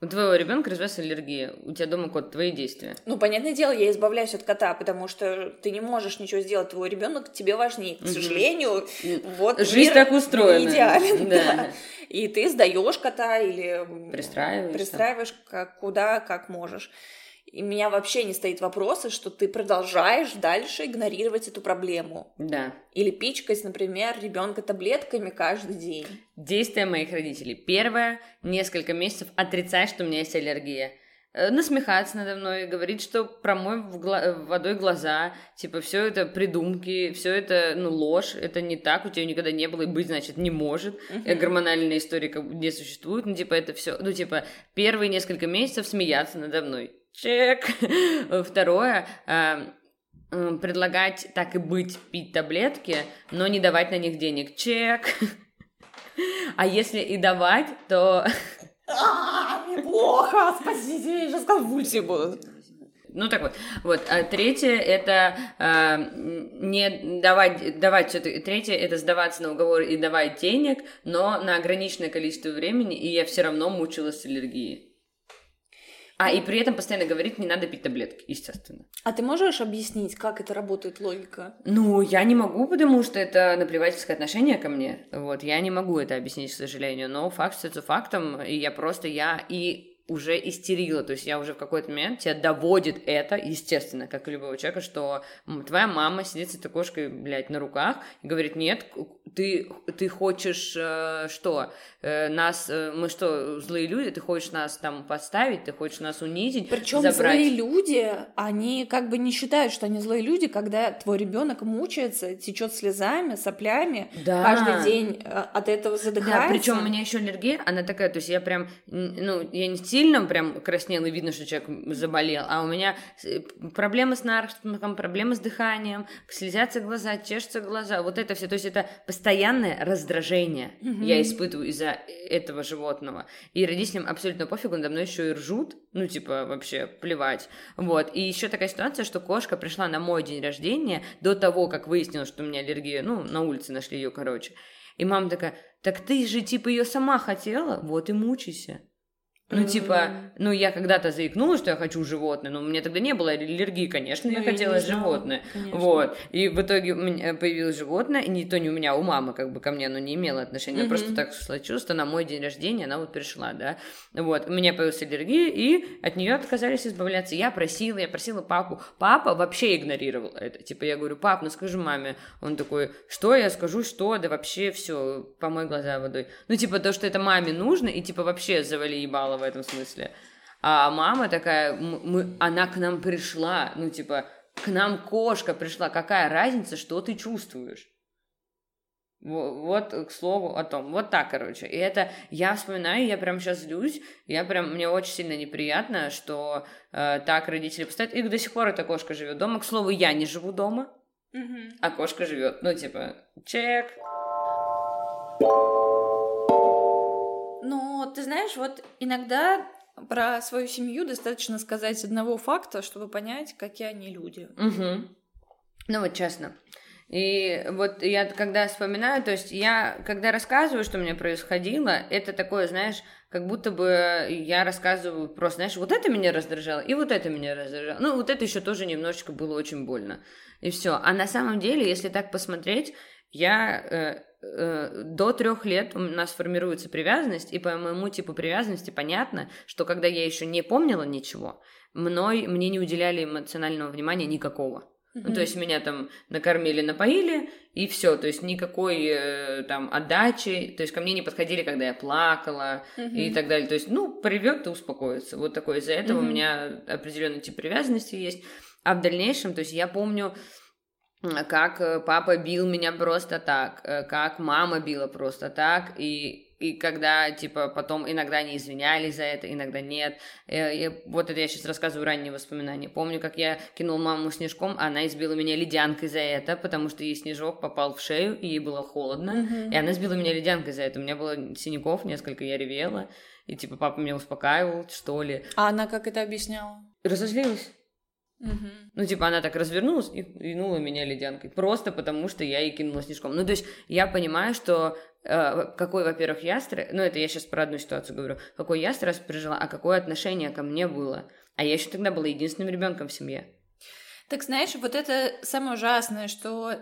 У твоего ребенка развилась аллергия, у тебя дома кот, твои действия. Ну, понятное дело, я избавляюсь от кота, потому что ты не можешь ничего сделать, твой ребенок тебе важнее. К сожалению, вот жизнь так устроена. идеален, да. да. И ты сдаешь кота или пристраиваешь, пристраиваешь как, куда, как можешь. И у меня вообще не стоит вопроса, что ты продолжаешь дальше игнорировать эту проблему. Да. Или пичкать, например, ребенка таблетками каждый день. Действия моих родителей. Первое, несколько месяцев отрицать, что у меня есть аллергия. Э, насмехаться надо мной, говорить, что промой в гла- водой глаза, типа, все это придумки, все это, ну, ложь, это не так, у тебя никогда не было и быть, значит, не может, uh-huh. гормональная история не существует, ну, типа, это все, ну, типа, первые несколько месяцев смеяться надо мной. Чек. Второе, э, предлагать так и быть пить таблетки, но не давать на них денег. Чек. А если и давать, то а, неплохо, спасите, я сейчас конвульсии будут. Ну так вот, вот. А третье это э, не давать, давать все-таки. Третье это сдаваться на уговор и давать денег, но на ограниченное количество времени, и я все равно мучилась аллергией. А, и при этом постоянно говорить, не надо пить таблетки, естественно. А ты можешь объяснить, как это работает логика? Ну, я не могу, потому что это наплевательское отношение ко мне. Вот, я не могу это объяснить, к сожалению. Но факт остается фактом, и я просто, я и уже истерила, то есть я уже в какой-то момент тебя доводит это, естественно, как и любого человека, что твоя мама сидит с этой кошкой, блядь, на руках и говорит, нет, ты, ты хочешь э, что, э, нас, э, мы что, злые люди, ты хочешь нас там подставить, ты хочешь нас унизить, Причем злые люди, они как бы не считают, что они злые люди, когда твой ребенок мучается, течет слезами, соплями, да. каждый день э, от этого задыхается. Да, причем у меня еще аллергия, она такая, то есть я прям, ну, я не сильно прям краснел и видно, что человек заболел, а у меня э, проблемы с насморком, проблемы с дыханием, слезятся глаза, чешутся глаза, вот это все, то есть это постоянное раздражение mm-hmm. я испытываю из-за этого животного. И родителям абсолютно пофигу, надо мной еще и ржут, ну, типа, вообще плевать. Вот. И еще такая ситуация, что кошка пришла на мой день рождения до того, как выяснилось, что у меня аллергия, ну, на улице нашли ее, короче. И мама такая, так ты же, типа, ее сама хотела, вот и мучайся. Ну, типа, ну, я когда-то заикнулась, что я хочу животное, но у меня тогда не было аллергии, конечно, ну, я, я хотела животное. Конечно. Вот. И в итоге у меня появилось животное, и не то не у меня, а у мамы, как бы ко мне оно не имело отношения. Mm-hmm. Просто так случилось, что на мой день рождения она вот пришла, да. Вот. У меня появилась аллергия, и от нее отказались избавляться. Я просила, я просила папу. Папа вообще игнорировал это. Типа, я говорю, пап, ну скажи маме. Он такой, что я скажу, что? Да вообще все, помой глаза водой. Ну, типа, то, что это маме нужно, и типа вообще завали ебало в этом смысле. А мама такая, мы, она к нам пришла, ну, типа, к нам кошка пришла, какая разница, что ты чувствуешь? Вот, к слову о том. Вот так, короче. И это я вспоминаю, я прям сейчас злюсь. Я прям, мне очень сильно неприятно, что э, так родители поставят. И до сих пор эта кошка живет дома. К слову, я не живу дома, mm-hmm. а кошка живет. Ну, типа, чек. Ты знаешь, вот иногда про свою семью достаточно сказать одного факта, чтобы понять, какие они люди. Угу. Ну вот честно. И вот я когда вспоминаю, то есть я, когда рассказываю, что меня происходило, это такое, знаешь, как будто бы я рассказываю просто, знаешь, вот это меня раздражало, и вот это меня раздражало. Ну, вот это еще тоже немножечко было очень больно. И все. А на самом деле, если так посмотреть, я э, до трех лет у нас формируется привязанность, и по моему типу привязанности понятно, что когда я еще не помнила ничего, мной мне не уделяли эмоционального внимания никакого. Mm-hmm. Ну, то есть меня там накормили, напоили, и все, то есть никакой э, там отдачи, то есть ко мне не подходили, когда я плакала mm-hmm. и так далее. То есть, ну, привет и успокоится. Вот такое. Из-за этого mm-hmm. у меня определенный тип привязанности есть. А в дальнейшем, то есть я помню, как э, папа бил меня просто так, э, как мама била просто так, и, и когда, типа, потом иногда они извинялись за это, иногда нет. И, э, и вот это я сейчас рассказываю ранние воспоминания. Помню, как я кинул маму снежком, а она избила меня ледянкой за это, потому что ей снежок попал в шею, и ей было холодно, mm-hmm. и она сбила меня ледянкой за это. У меня было синяков несколько, я ревела, и, типа, папа меня успокаивал, что ли. А она как это объясняла? Разозлилась. Угу. Ну, типа, она так развернулась и винула меня ледянкой. Просто потому, что я ей кинула снежком. Ну, то есть, я понимаю, что э, какой, во-первых, я стресс... Ну, это я сейчас про одну ситуацию говорю. Какой я стресс пережила, а какое отношение ко мне было. А я еще тогда была единственным ребенком в семье. Так знаешь, вот это самое ужасное, что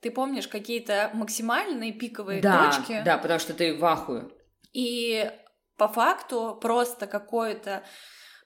ты помнишь какие-то максимальные пиковые да, точки. Да, потому что ты в ахуе. И по факту просто какое-то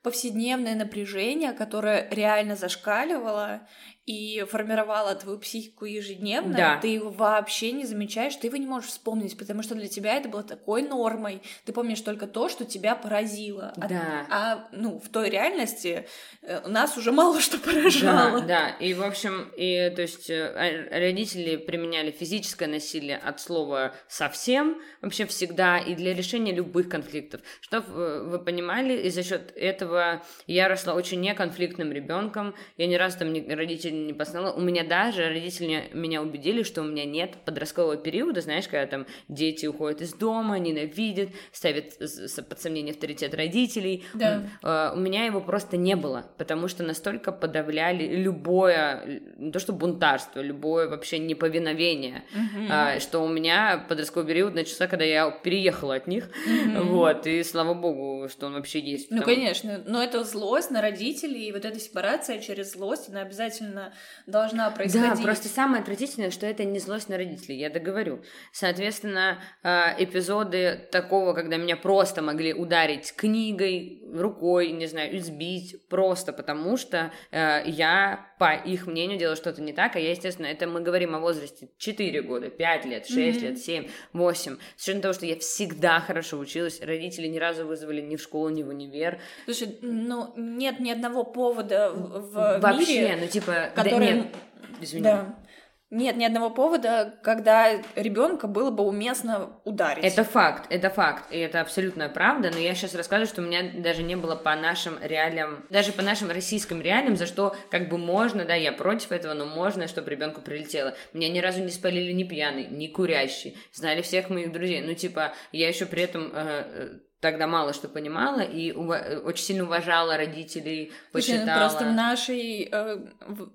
повседневное напряжение, которое реально зашкаливало, и формировала твою психику ежедневно, да. ты его вообще не замечаешь, ты его не можешь вспомнить, потому что для тебя это было такой нормой. Ты помнишь только то, что тебя поразило. Да. А, а ну, в той реальности э, нас уже мало что поражало. Да, да. И, в общем, и, то есть э, а, родители применяли физическое насилие от слова совсем, вообще всегда, и для решения любых конфликтов. Что вы понимали, и за счет этого я росла очень неконфликтным ребенком. Я ни разу там родители не познала. У меня даже родители меня убедили, что у меня нет подросткового периода, знаешь, когда там дети уходят из дома, ненавидят, ставят под сомнение авторитет родителей. Да. А, у меня его просто не было, потому что настолько подавляли любое, не то что бунтарство, любое вообще неповиновение, угу. что у меня подростковый период начался, когда я переехала от них, угу. вот, и слава богу, что он вообще есть. Ну, конечно, но это злость на родителей, и вот эта сепарация через злость, она обязательно должна происходить. Да, просто самое отвратительное, что это не злость на родителей, я договорю. Соответственно, а, эпизоды такого, когда меня просто могли ударить книгой, рукой, не знаю, избить, просто потому что а, я, по их мнению, делала что-то не так, а я, естественно, это мы говорим о возрасте 4 года, 5 лет, 6 mm-hmm. лет, 7, 8. С учетом того, что я всегда хорошо училась, родители ни разу вызвали ни в школу, ни в универ. Слушай, ну, нет ни одного повода в Вообще, мире, ну, типа, который... Да, нет, извини. Да. Нет ни одного повода, когда ребенка было бы уместно ударить. Это факт, это факт, и это абсолютная правда, но я сейчас расскажу, что у меня даже не было по нашим реалиям, даже по нашим российским реалиям, за что как бы можно, да, я против этого, но можно, чтобы ребенку прилетело. Меня ни разу не спалили ни пьяный, ни курящий, знали всех моих друзей, ну типа, я еще при этом э, тогда мало что понимала и ува- очень сильно уважала родителей, почитала. Слушай, ну просто в нашей, э,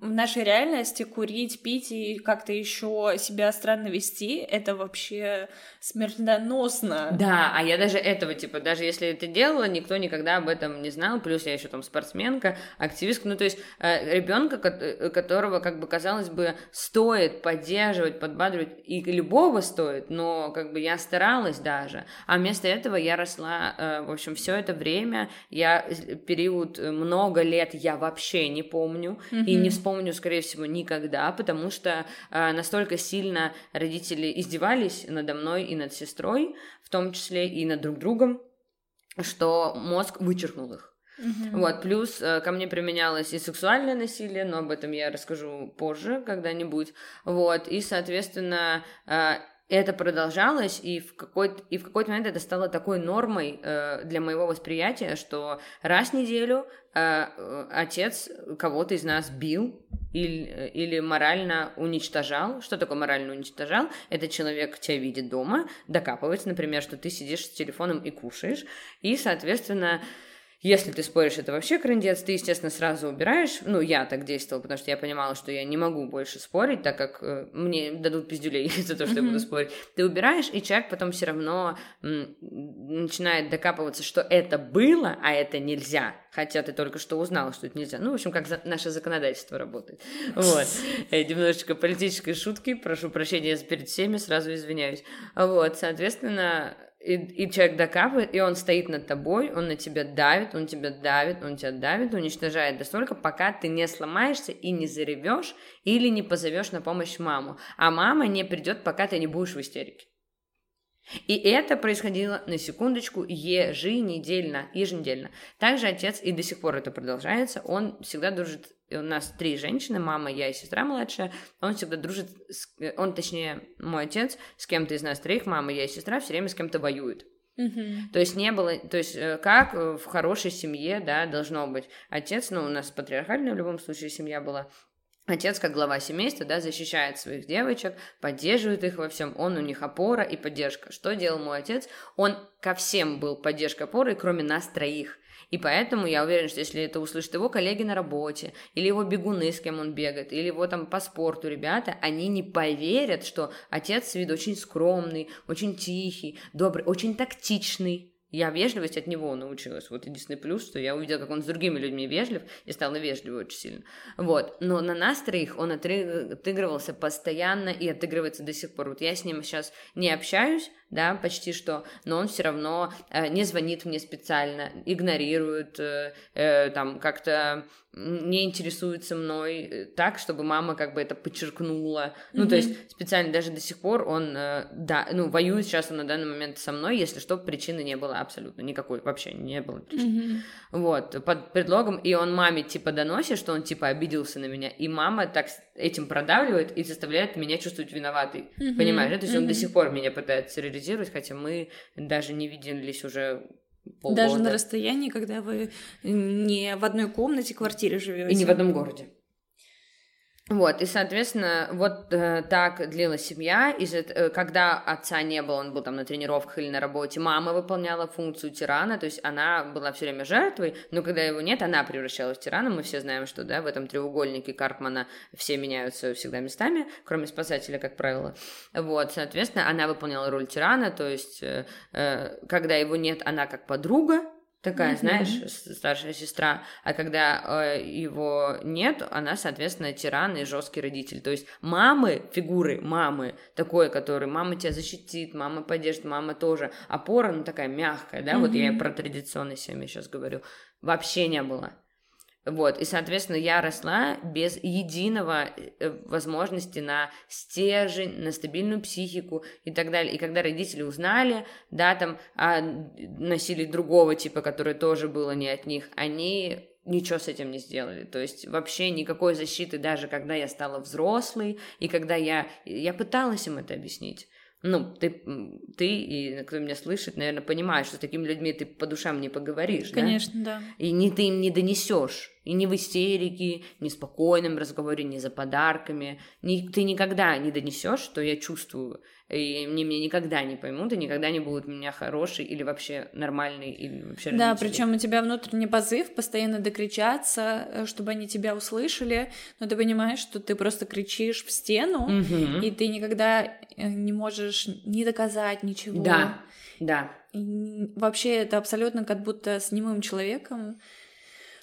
в нашей реальности курить, пить и как-то еще себя странно вести, это вообще смертоносно. Да, а я даже этого, типа, даже если это делала, никто никогда об этом не знал, плюс я еще там спортсменка, активистка, ну то есть э, ребенка, э, которого, как бы, казалось бы, стоит поддерживать, подбадривать, и любого стоит, но как бы я старалась даже, а вместо этого я росла Э, в общем, все это время, я период э, много лет я вообще не помню, mm-hmm. и не вспомню, скорее всего, никогда, потому что э, настолько сильно родители издевались надо мной и над сестрой, в том числе и над друг другом, что мозг вычеркнул их. Mm-hmm. Вот, плюс ко мне применялось и сексуальное насилие, но об этом я расскажу позже когда-нибудь. Вот, и, соответственно, это продолжалось, и в какой-то, и в какой-то момент это стало такой нормой э, для моего восприятия, что раз в неделю э, отец кого-то из нас бил или, или морально уничтожал. Что такое морально уничтожал? Это человек тебя видит дома, докапывается, например, что ты сидишь с телефоном и кушаешь, и, соответственно, если ты споришь, это вообще крындец, ты, естественно, сразу убираешь. Ну, я так действовала, потому что я понимала, что я не могу больше спорить, так как э, мне дадут пиздюлей за то, что я буду спорить. Ты убираешь, и человек потом все равно м, начинает докапываться, что это было, а это нельзя. Хотя ты только что узнал, что это нельзя. Ну, в общем, как за, наше законодательство работает. Вот. Э, немножечко политической шутки. Прошу прощения перед всеми, сразу извиняюсь. Вот, соответственно, и, и человек докапывает, и он стоит над тобой, он на тебя давит, он тебя давит, он тебя давит, уничтожает настолько, пока ты не сломаешься и не заревешь или не позовешь на помощь маму. А мама не придет, пока ты не будешь в истерике. И это происходило на секундочку еженедельно, еженедельно. Также отец, и до сих пор это продолжается, он всегда дружит, у нас три женщины, мама, я и сестра младшая, он всегда дружит, с, он, точнее, мой отец, с кем-то из нас троих, мама, я и сестра, все время с кем-то воюет. Mm-hmm. То есть не было, то есть э, как в хорошей семье, да, должно быть. Отец, ну, у нас патриархальная в любом случае семья была, Отец, как глава семейства, да, защищает своих девочек, поддерживает их во всем. Он у них опора и поддержка. Что делал мой отец? Он ко всем был поддержкой опорой, кроме нас троих. И поэтому я уверена, что если это услышат его коллеги на работе, или его бегуны, с кем он бегает, или его там по спорту ребята, они не поверят, что отец с виду очень скромный, очень тихий, добрый, очень тактичный. Я вежливость от него научилась. Вот единственный плюс, что я увидела, как он с другими людьми вежлив, и стала вежливой очень сильно. Вот. Но на нас троих он отыгрывался постоянно и отыгрывается до сих пор. Вот я с ним сейчас не общаюсь, да, почти что, но он все равно э, не звонит мне специально, игнорирует, э, э, там как-то не интересуется мной так, чтобы мама как бы это подчеркнула. Ну, mm-hmm. то есть специально даже до сих пор он, э, да, ну, воюет сейчас он на данный момент со мной, если что, причины не было абсолютно никакой, вообще не было Mm-hmm. Вот, под предлогом, и он маме типа доносит, что он типа обиделся на меня, и мама так этим продавливает и заставляет меня чувствовать виноватой. Mm-hmm. Понимаешь, да? То есть mm-hmm. он до сих пор меня пытается реализировать, хотя мы даже не виделись уже полгода. Даже на расстоянии, когда вы не в одной комнате квартире живете. И не в одном городе. Вот, и, соответственно, вот э, так длилась семья. Из, э, когда отца не было, он был там на тренировках или на работе, мама выполняла функцию тирана, то есть она была все время жертвой, но когда его нет, она превращалась в тирана. Мы все знаем, что да, в этом треугольнике Карпмана все меняются всегда местами, кроме спасателя, как правило. Вот, соответственно, она выполняла роль тирана, то есть э, э, когда его нет, она как подруга, такая, mm-hmm. знаешь, старшая сестра, а когда э, его нет, она, соответственно, тиран и жесткий родитель. То есть мамы, фигуры мамы, такой, который мама тебя защитит, мама поддержит, мама тоже. Опора, ну, такая мягкая, да, mm-hmm. вот я про традиционные семьи сейчас говорю, вообще не было. Вот, и, соответственно, я росла без единого э, возможности на стержень, на стабильную психику и так далее. И когда родители узнали, да, там, о насилии другого типа, которое тоже было не от них, они ничего с этим не сделали. То есть вообще никакой защиты, даже когда я стала взрослой, и когда я, я пыталась им это объяснить. Ну, ты, ты и кто меня слышит, наверное, понимаешь, что с такими людьми ты по душам не поговоришь, Конечно, да? да. И не ты им не донесешь. И не в истерике, не в спокойном разговоре, не за подарками. Ни, ты никогда не донесешь, что я чувствую и мне меня никогда не поймут, и никогда не будут меня хороший или вообще нормальный, или вообще Да, причем у тебя внутренний позыв постоянно докричаться, э, чтобы они тебя услышали, но ты понимаешь, что ты просто кричишь в стену, угу. и ты никогда э, не можешь ни доказать ничего. Да, да. И вообще это абсолютно как будто с немым человеком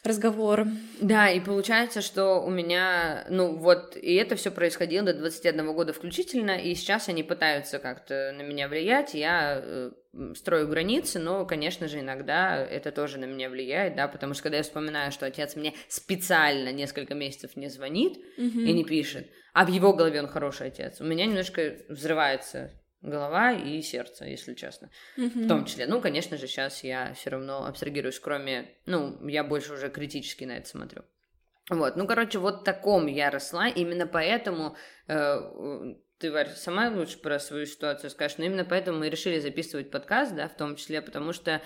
разговор. Да, и получается, что у меня, ну вот, и это все происходило до 21 года включительно, и сейчас они пытаются как-то на меня влиять, я э, строю границы, но, конечно же, иногда это тоже на меня влияет, да, потому что когда я вспоминаю, что отец мне специально несколько месяцев не звонит mm-hmm. и не пишет, а в его голове он хороший отец, у меня немножко взрывается голова и сердце, если честно. Mm-hmm. В том числе. Ну, конечно же, сейчас я все равно абстрагируюсь, кроме... Ну, я больше уже критически на это смотрю. Вот, ну, короче, вот таком я росла, именно поэтому э, ты, Варь, сама лучше про свою ситуацию скажешь, но именно поэтому мы решили записывать подкаст, да, в том числе, потому что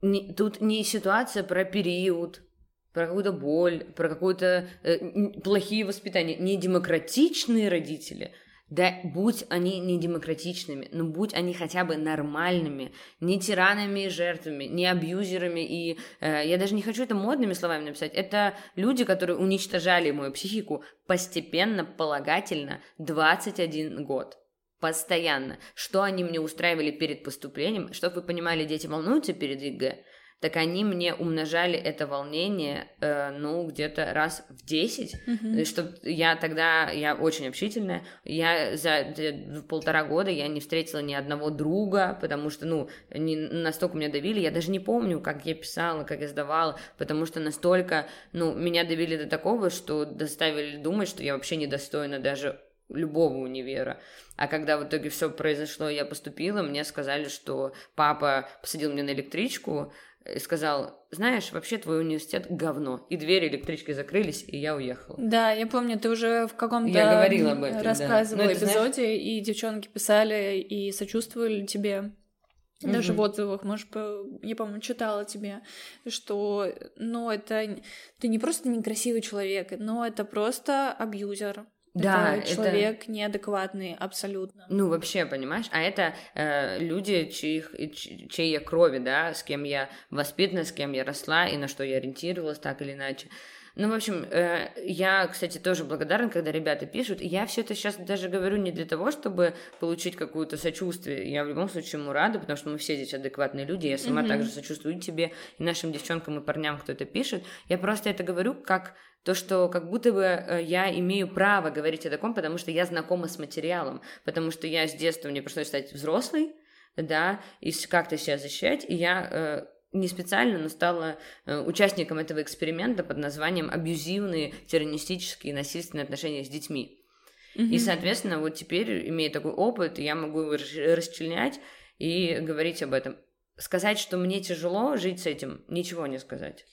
не, тут не ситуация про период, про какую-то боль, про какое-то э, плохие воспитания, не демократичные родители, да будь они не демократичными, но будь они хотя бы нормальными, не тиранами и жертвами, не абьюзерами и... Э, я даже не хочу это модными словами называть. Это люди, которые уничтожали мою психику постепенно, последовательно 21 год. Постоянно. Что они мне устраивали перед поступлением, чтобы вы понимали, дети волнуются перед ЕГЭ, так они мне умножали это волнение, э, ну, где-то раз в 10, mm-hmm. что я тогда, я очень общительная, я за полтора года я не встретила ни одного друга, потому что, ну, не, настолько меня давили, я даже не помню, как я писала, как я сдавала, потому что настолько, ну, меня давили до такого, что доставили думать, что я вообще недостойна даже любого универа. А когда в итоге все произошло, я поступила, мне сказали, что папа посадил меня на электричку, и сказал, знаешь, вообще твой университет говно. И двери электрички закрылись, и я уехала. Да, я помню, ты уже в каком-то рассказывала да. эпизоде, знаешь... и девчонки писали и сочувствовали тебе. Даже угу. в отзывах, может, я, по-моему, читала тебе, что, ну, это ты не просто некрасивый человек, но это просто абьюзер. Да, это человек это... неадекватный абсолютно. Ну, вообще, понимаешь? А это э, люди, чьих, чьей я крови, да, с кем я воспитана, с кем я росла и на что я ориентировалась так или иначе. Ну, в общем, э, я, кстати, тоже благодарна, когда ребята пишут. И я все это сейчас даже говорю не для того, чтобы получить какое-то сочувствие. Я в любом случае ему рада, потому что мы все здесь адекватные люди. Я сама mm-hmm. также сочувствую тебе и нашим девчонкам и парням, кто это пишет. Я просто это говорю как то, что как будто бы э, я имею право говорить о таком, потому что я знакома с материалом, потому что я с детства, мне пришлось стать взрослой, да, и как-то себя защищать, и я э, не специально, но стала э, участником этого эксперимента под названием «Абьюзивные, террористические, насильственные отношения с детьми». Mm-hmm. И, соответственно, вот теперь, имея такой опыт, я могу его расчленять и говорить об этом. Сказать, что мне тяжело жить с этим, ничего не сказать.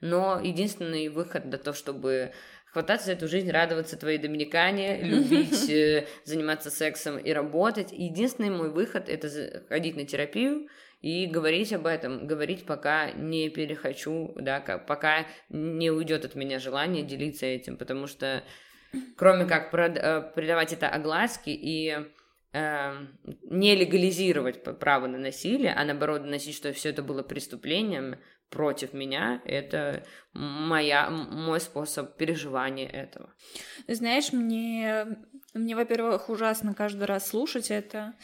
Но единственный выход для того, чтобы хвататься за эту жизнь, радоваться твоей доминикане, любить э, заниматься сексом и работать. Единственный мой выход это ходить на терапию и говорить об этом, говорить, пока не перехочу, да, пока не уйдет от меня желание делиться этим, потому что кроме как э, придавать это огласке и э, не легализировать право на насилие, а наоборот доносить, что все это было преступлением против меня, это моя, мой способ переживания этого. Знаешь, мне, мне, во-первых, ужасно каждый раз слушать это,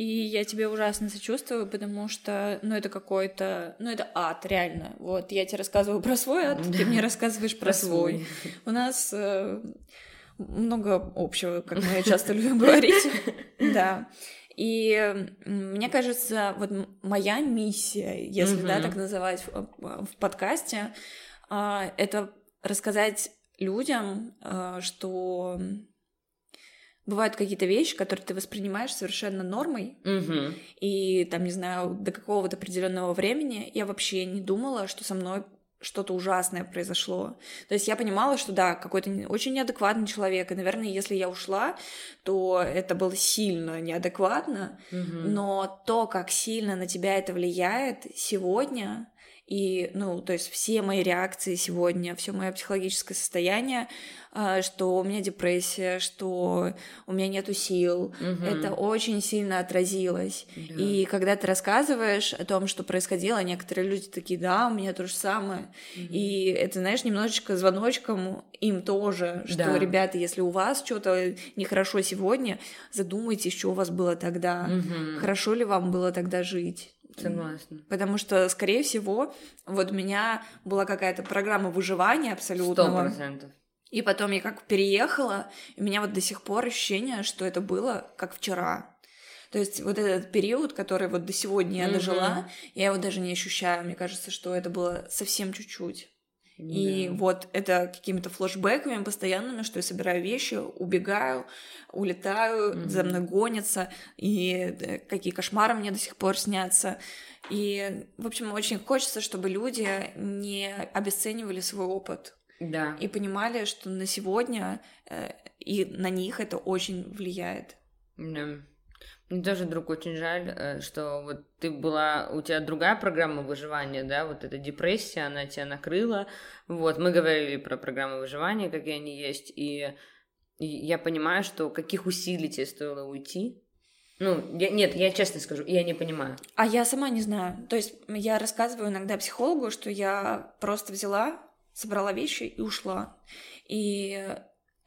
и я тебе ужасно сочувствую, потому что, ну, это какой-то, ну, это ад, реально. Вот, я тебе рассказываю про свой ад, да. ты мне рассказываешь про, про свой. свой. У нас э, много общего, как мы часто любим говорить. Да. И мне кажется, вот моя миссия, если, да, так называть в, в подкасте, а, это рассказать людям, а, что бывают какие-то вещи, которые ты воспринимаешь совершенно нормой, угу. и там, не знаю, до какого-то определенного времени я вообще не думала, что со мной что-то ужасное произошло. То есть я понимала, что да, какой-то очень неадекватный человек, и, наверное, если я ушла, то это было сильно неадекватно, угу. но то, как сильно на тебя это влияет сегодня, и, ну, то есть все мои реакции сегодня, все мое психологическое состояние, а, что у меня депрессия, что у меня нету сил, угу. это очень сильно отразилось. Да. И когда ты рассказываешь о том, что происходило, некоторые люди такие, да, у меня то же самое. Угу. И это, знаешь, немножечко звоночком им тоже, что, да. ребята, если у вас что-то нехорошо сегодня, задумайтесь, что у вас было тогда, угу. хорошо ли вам было тогда жить. Согласна. Потому что, скорее всего, вот у меня была какая-то программа выживания абсолютно. Процентов. И потом я как переехала, и у меня вот до сих пор ощущение, что это было как вчера. То есть вот этот период, который вот до сегодня я дожила, я его даже не ощущаю. Мне кажется, что это было совсем чуть-чуть. И да. вот это какими-то флешбэками постоянными, что я собираю вещи, убегаю, улетаю, mm-hmm. за мной гонятся, и э, какие кошмары мне до сих пор снятся. И, в общем, очень хочется, чтобы люди не обесценивали свой опыт. Да. И понимали, что на сегодня э, и на них это очень влияет. Да. Мне тоже, друг, очень жаль, э, что вот ты была, у тебя другая программа выживания, да, вот эта депрессия, она тебя накрыла. Вот, мы говорили про программы выживания, какие они есть, и, я понимаю, что каких усилий тебе стоило уйти. Ну, я, нет, я честно скажу, я не понимаю. А я сама не знаю. То есть я рассказываю иногда психологу, что я просто взяла, собрала вещи и ушла. И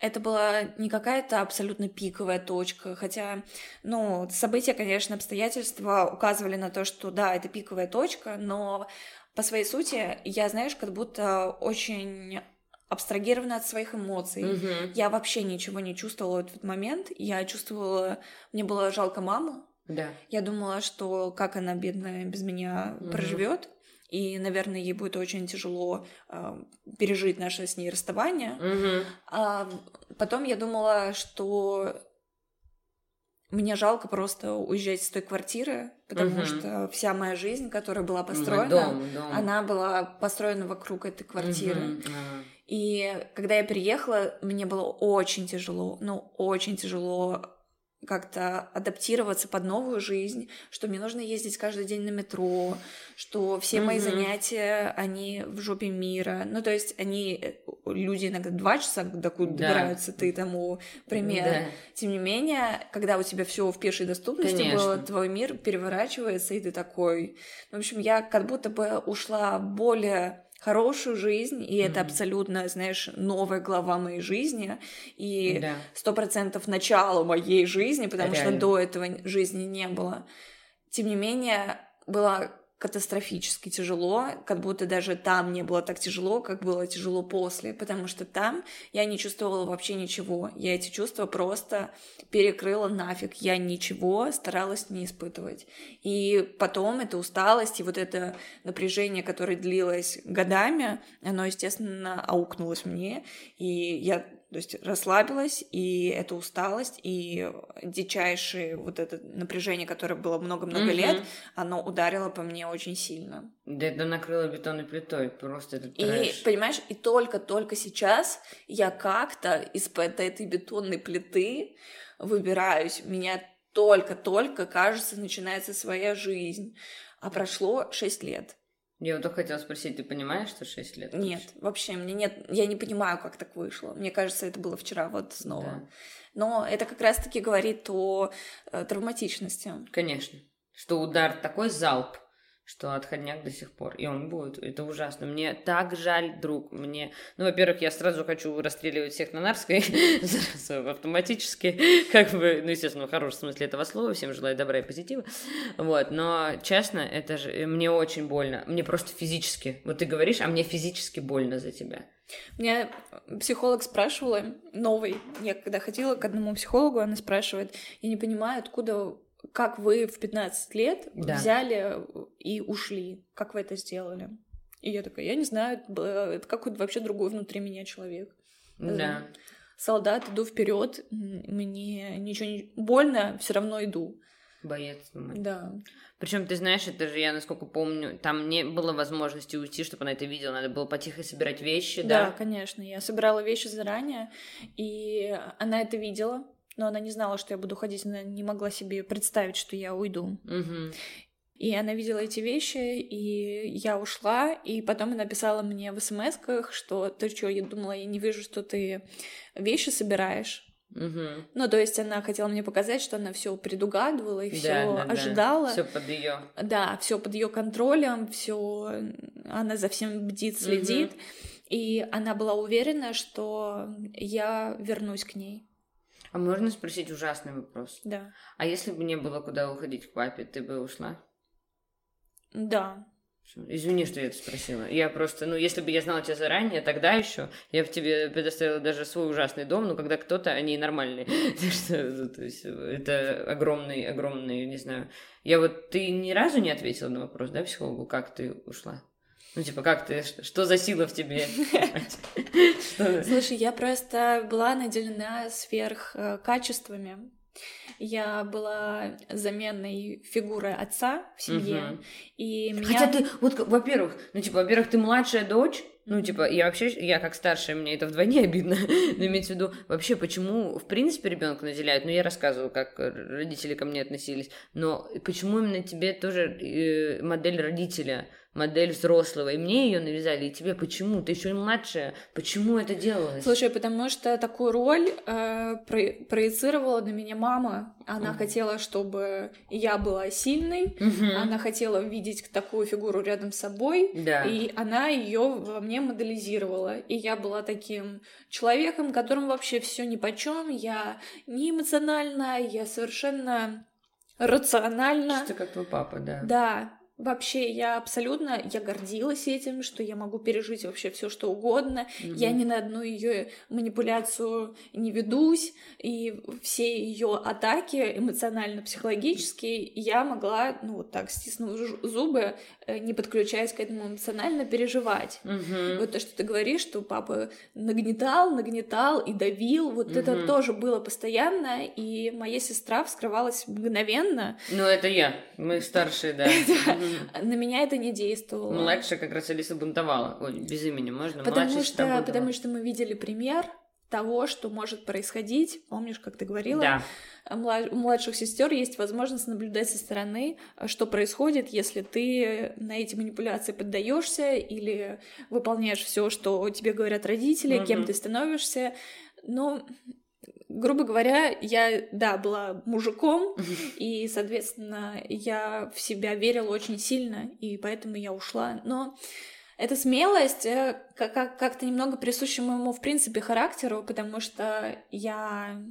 это была не какая-то абсолютно пиковая точка, хотя, ну, события, конечно, обстоятельства указывали на то, что да, это пиковая точка, но по своей сути я, знаешь, как будто очень абстрагирована от своих эмоций. Угу. Я вообще ничего не чувствовала в этот момент. Я чувствовала, мне было жалко маму. Да. Я думала, что как она бедная без меня угу. проживет и, наверное, ей будет очень тяжело э, пережить наше с ней расставание. Угу. А потом я думала, что мне жалко просто уезжать с той квартиры, потому угу. что вся моя жизнь, которая была построена, дом, дом. она была построена вокруг этой квартиры. Угу. И когда я переехала, мне было очень тяжело, ну, очень тяжело как-то адаптироваться под новую жизнь, что мне нужно ездить каждый день на метро, что все mm-hmm. мои занятия, они в жопе мира. Ну, то есть они, э, люди иногда два часа докуда да. добираются, ты тому пример. Да. Тем не менее, когда у тебя все в пешей доступности Конечно. было, твой мир переворачивается, и ты такой... В общем, я как будто бы ушла более хорошую жизнь, и mm-hmm. это абсолютно, знаешь, новая глава моей жизни, и сто процентов начало моей жизни, потому Реально. что до этого жизни не было. Тем не менее, была катастрофически тяжело, как будто даже там не было так тяжело, как было тяжело после, потому что там я не чувствовала вообще ничего. Я эти чувства просто перекрыла нафиг. Я ничего старалась не испытывать. И потом эта усталость и вот это напряжение, которое длилось годами, оно, естественно, аукнулось мне, и я то есть расслабилась, и эта усталость, и дичайшее вот это напряжение, которое было много-много mm-hmm. лет, оно ударило по мне очень сильно. Да это накрыло бетонной плитой, просто это трэш. И, понимаешь, и только-только сейчас я как-то из-под этой бетонной плиты выбираюсь. Меня только-только, кажется, начинается своя жизнь. А прошло шесть лет. Я вот только хотела спросить, ты понимаешь, что 6 лет? Нет, вообще, мне нет, я не понимаю, как так вышло. Мне кажется, это было вчера вот снова. Да. Но это как раз-таки говорит о э, травматичности. Конечно. Что удар такой залп, что отходняк до сих пор. И он будет. Это ужасно. Мне так жаль, друг. Мне... Ну, во-первых, я сразу хочу расстреливать всех на Нарской автоматически. Как бы, ну, естественно, в хорошем смысле этого слова. Всем желаю добра и позитива. Вот. Но, честно, это же... Мне очень больно. Мне просто физически. Вот ты говоришь, а мне физически больно за тебя. Меня психолог спрашивала, новый, я когда ходила к одному психологу, она спрашивает, я не понимаю, откуда как вы в 15 лет да. взяли и ушли? Как вы это сделали? И я такая, я не знаю, это какой-то вообще другой внутри меня человек. Да. Солдат, иду вперед, мне ничего не больно, все равно иду. Боец. Да. Причем, ты знаешь, это же я, насколько помню, там не было возможности уйти, чтобы она это видела. Надо было потихо собирать вещи, да? Да, конечно. Я собирала вещи заранее, и она это видела но она не знала, что я буду ходить, она не могла себе представить, что я уйду. Угу. И она видела эти вещи, и я ушла, и потом она написала мне в смс что ты что, я думала, я не вижу, что ты вещи собираешь. Угу. Ну, то есть она хотела мне показать, что она все предугадывала и все да, да, ожидала. Да. Все под ее. Да, все под ее контролем, все она за всем бдит, следит. Угу. И она была уверена, что я вернусь к ней. А можно спросить ужасный вопрос? Да. А если бы не было куда уходить к папе, ты бы ушла? Да. Извини, что я это спросила. Я просто, ну, если бы я знала тебя заранее, тогда еще я бы тебе предоставила даже свой ужасный дом, но когда кто-то, они нормальные. Ну, то есть это огромный, огромный, не знаю. Я вот, ты ни разу не ответила на вопрос, да, психологу, как ты ушла? Ну, типа, как ты, что за сила в тебе? Слушай, я просто была наделена сверх э. Я была заменной фигурой отца в семье, и меня... Хотя ты, вот, во-первых, ну, типа, во-первых, ты младшая дочь, ну, типа, я вообще, я как старшая, мне это вдвойне обидно. Но имеется в виду, вообще, почему, в принципе, ребенка наделяют? Ну, я рассказывала, как родители ко мне относились. Но почему именно тебе тоже э, модель родителя? Модель взрослого, и мне ее навязали, и тебе почему? Ты еще младшая, почему это делалось? Слушай, потому что такую роль э, про- проецировала на меня мама. Она uh хотела, чтобы я была сильной, uh она хотела видеть такую фигуру рядом с собой, да. и она ее во мне моделизировала. И я была таким человеком, которому вообще все ни по чем, я не эмоциональна, я совершенно рационально. Что как твой папа, да. Да, Вообще, я абсолютно, я гордилась этим, что я могу пережить вообще все, что угодно. Mm-hmm. Я ни на одну ее манипуляцию не ведусь, и все ее атаки эмоционально-психологические я могла, ну вот так, стиснув зубы, э, не подключаясь к этому эмоционально, переживать. Mm-hmm. Вот то, что ты говоришь, что папа нагнетал, нагнетал и давил, вот mm-hmm. это тоже было постоянно, и моя сестра вскрывалась мгновенно. Ну, это я, мы старшие, да. На меня это не действовало. Младшая как раз Алиса бунтовала. Ой, без имени можно? Потому что, потому что мы видели пример того, что может происходить. Помнишь, как ты говорила? Да. У младших сестер есть возможность наблюдать со стороны, что происходит, если ты на эти манипуляции поддаешься или выполняешь все, что тебе говорят родители, угу. кем ты становишься. Но грубо говоря, я, да, была мужиком, и, соответственно, я в себя верила очень сильно, и поэтому я ушла. Но эта смелость э, как-то немного присуща моему, в принципе, характеру, потому что я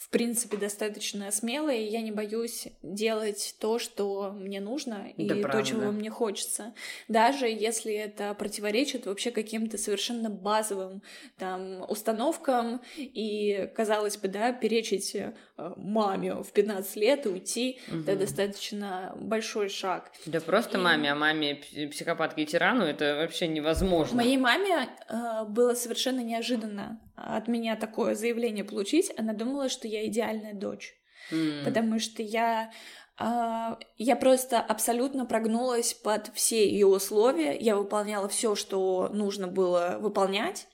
в принципе, достаточно смелая, и я не боюсь делать то, что мне нужно, и Да, то, правда. чего мне хочется. Даже если это противоречит вообще каким-то совершенно базовым там установкам, и, казалось бы, да, перечить э, маме в 15 лет и уйти, это Мгм. достаточно большой шаг. Да просто И- маме, а маме пс- психопатке и тирану это вообще невозможно. Моей маме э, было совершенно неожиданно от меня такое заявление получить. Она думала, что я идеальная дочь. М. потому что я а, я просто абсолютно прогнулась под все ее условия, я выполняла все, что нужно было выполнять,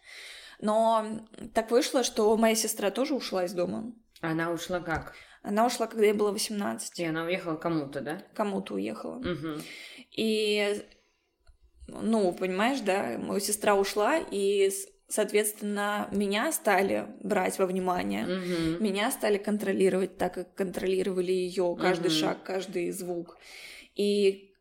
но так вышло, что моя сестра тоже ушла из дома. Она ушла как? Она ушла, когда ей было 18, И она уехала кому-то, да? кому-то уехала. Мгм. И, ну, понимаешь, да, моя сестра ушла, и, соответственно, меня стали брать во внимание. Мгм. Меня стали контролировать так, как контролировали ее каждый Мгм. шаг, каждый звук. И,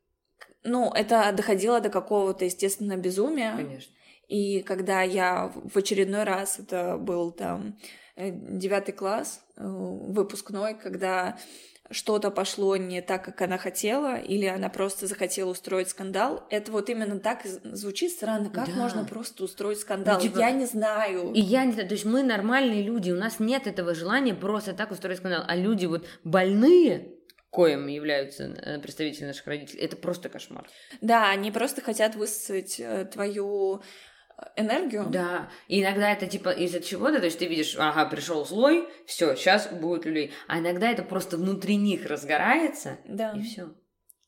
ну, это доходило до какого-то, естественно, безумия. Конечно. И когда я в очередной раз, это был там э, девятый класс, э, выпускной, когда что-то пошло не так, как она хотела, или она просто захотела устроить скандал, это вот именно так звучит странно. Как Да. можно просто устроить скандал? Ну, типа, Я не знаю. И я не знаю, то есть мы нормальные люди, у нас нет этого желания просто так устроить скандал, а люди вот больные, коим являются э, представители наших родителей, это просто кошмар. Да, они просто хотят высосать э, твою энергию. Да, и иногда это типа из-за чего-то, то есть ты видишь, ага, пришел злой, все, сейчас будет люлей, а иногда это просто внутри них разгорается, Да. и все.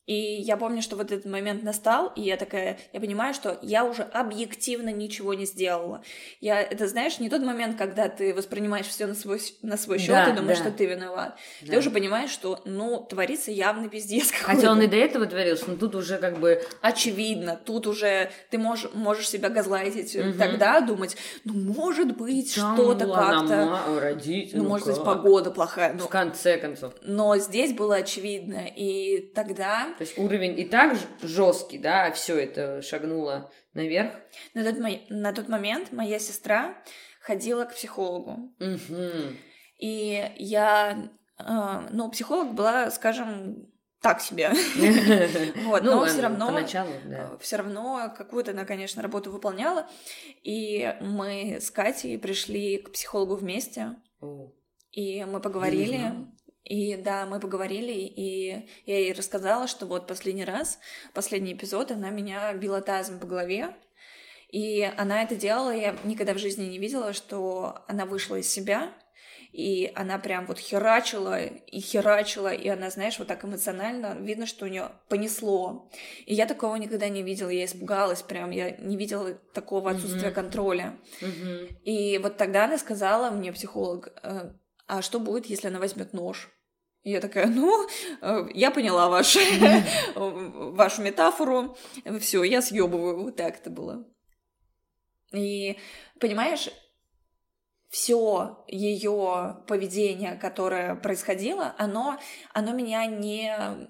И я помню, что вот этот момент настал, и я такая, я понимаю, что я уже объективно ничего не сделала. Я, это знаешь, не тот момент, когда ты воспринимаешь все на свой, на свой счет Да, и думаешь, да. что ты виноват. Да. Ты уже понимаешь, что, ну, творится явно пиздец какой-то. Хотя он и до этого творился, но тут уже как бы Очевидно, тут уже ты можешь, можешь себя газлайтить Мгм. тогда, думать, ну, может быть, там что-то как-то... родители, Ну, ну может быть, погода плохая. В но- конце концов. но здесь было очевидно. И тогда То есть уровень и так жесткий, да, а все это шагнуло наверх. На тот, мо- на тот момент моя сестра ходила к психологу. Мгм. И я, э, ну, психолог была, скажем, так себе. Вот, Ну, но все равно, Поначалу, да. все равно какую-то она, конечно, работу выполняла. И мы с Катей пришли к психологу вместе, О, и мы поговорили. И да, мы поговорили, и я ей рассказала, что вот последний раз, последний эпизод, она меня била тазом по голове, и она это делала, я никогда в жизни не видела, что она вышла из себя, и она прям вот херачила и херачила, и она, знаешь, вот так эмоционально, видно, что у нее понесло. И я такого никогда не видела, я испугалась прям, я не видела такого отсутствия Мгм. контроля. Мгм. И вот тогда она сказала мне, психолог, «Э, а что будет, если она возьмет нож? И я такая, ну, э, я поняла ваш, вашу метафору, все, я съебываю, вот так это было. И понимаешь, все ее поведение, которое происходило, оно, оно меня не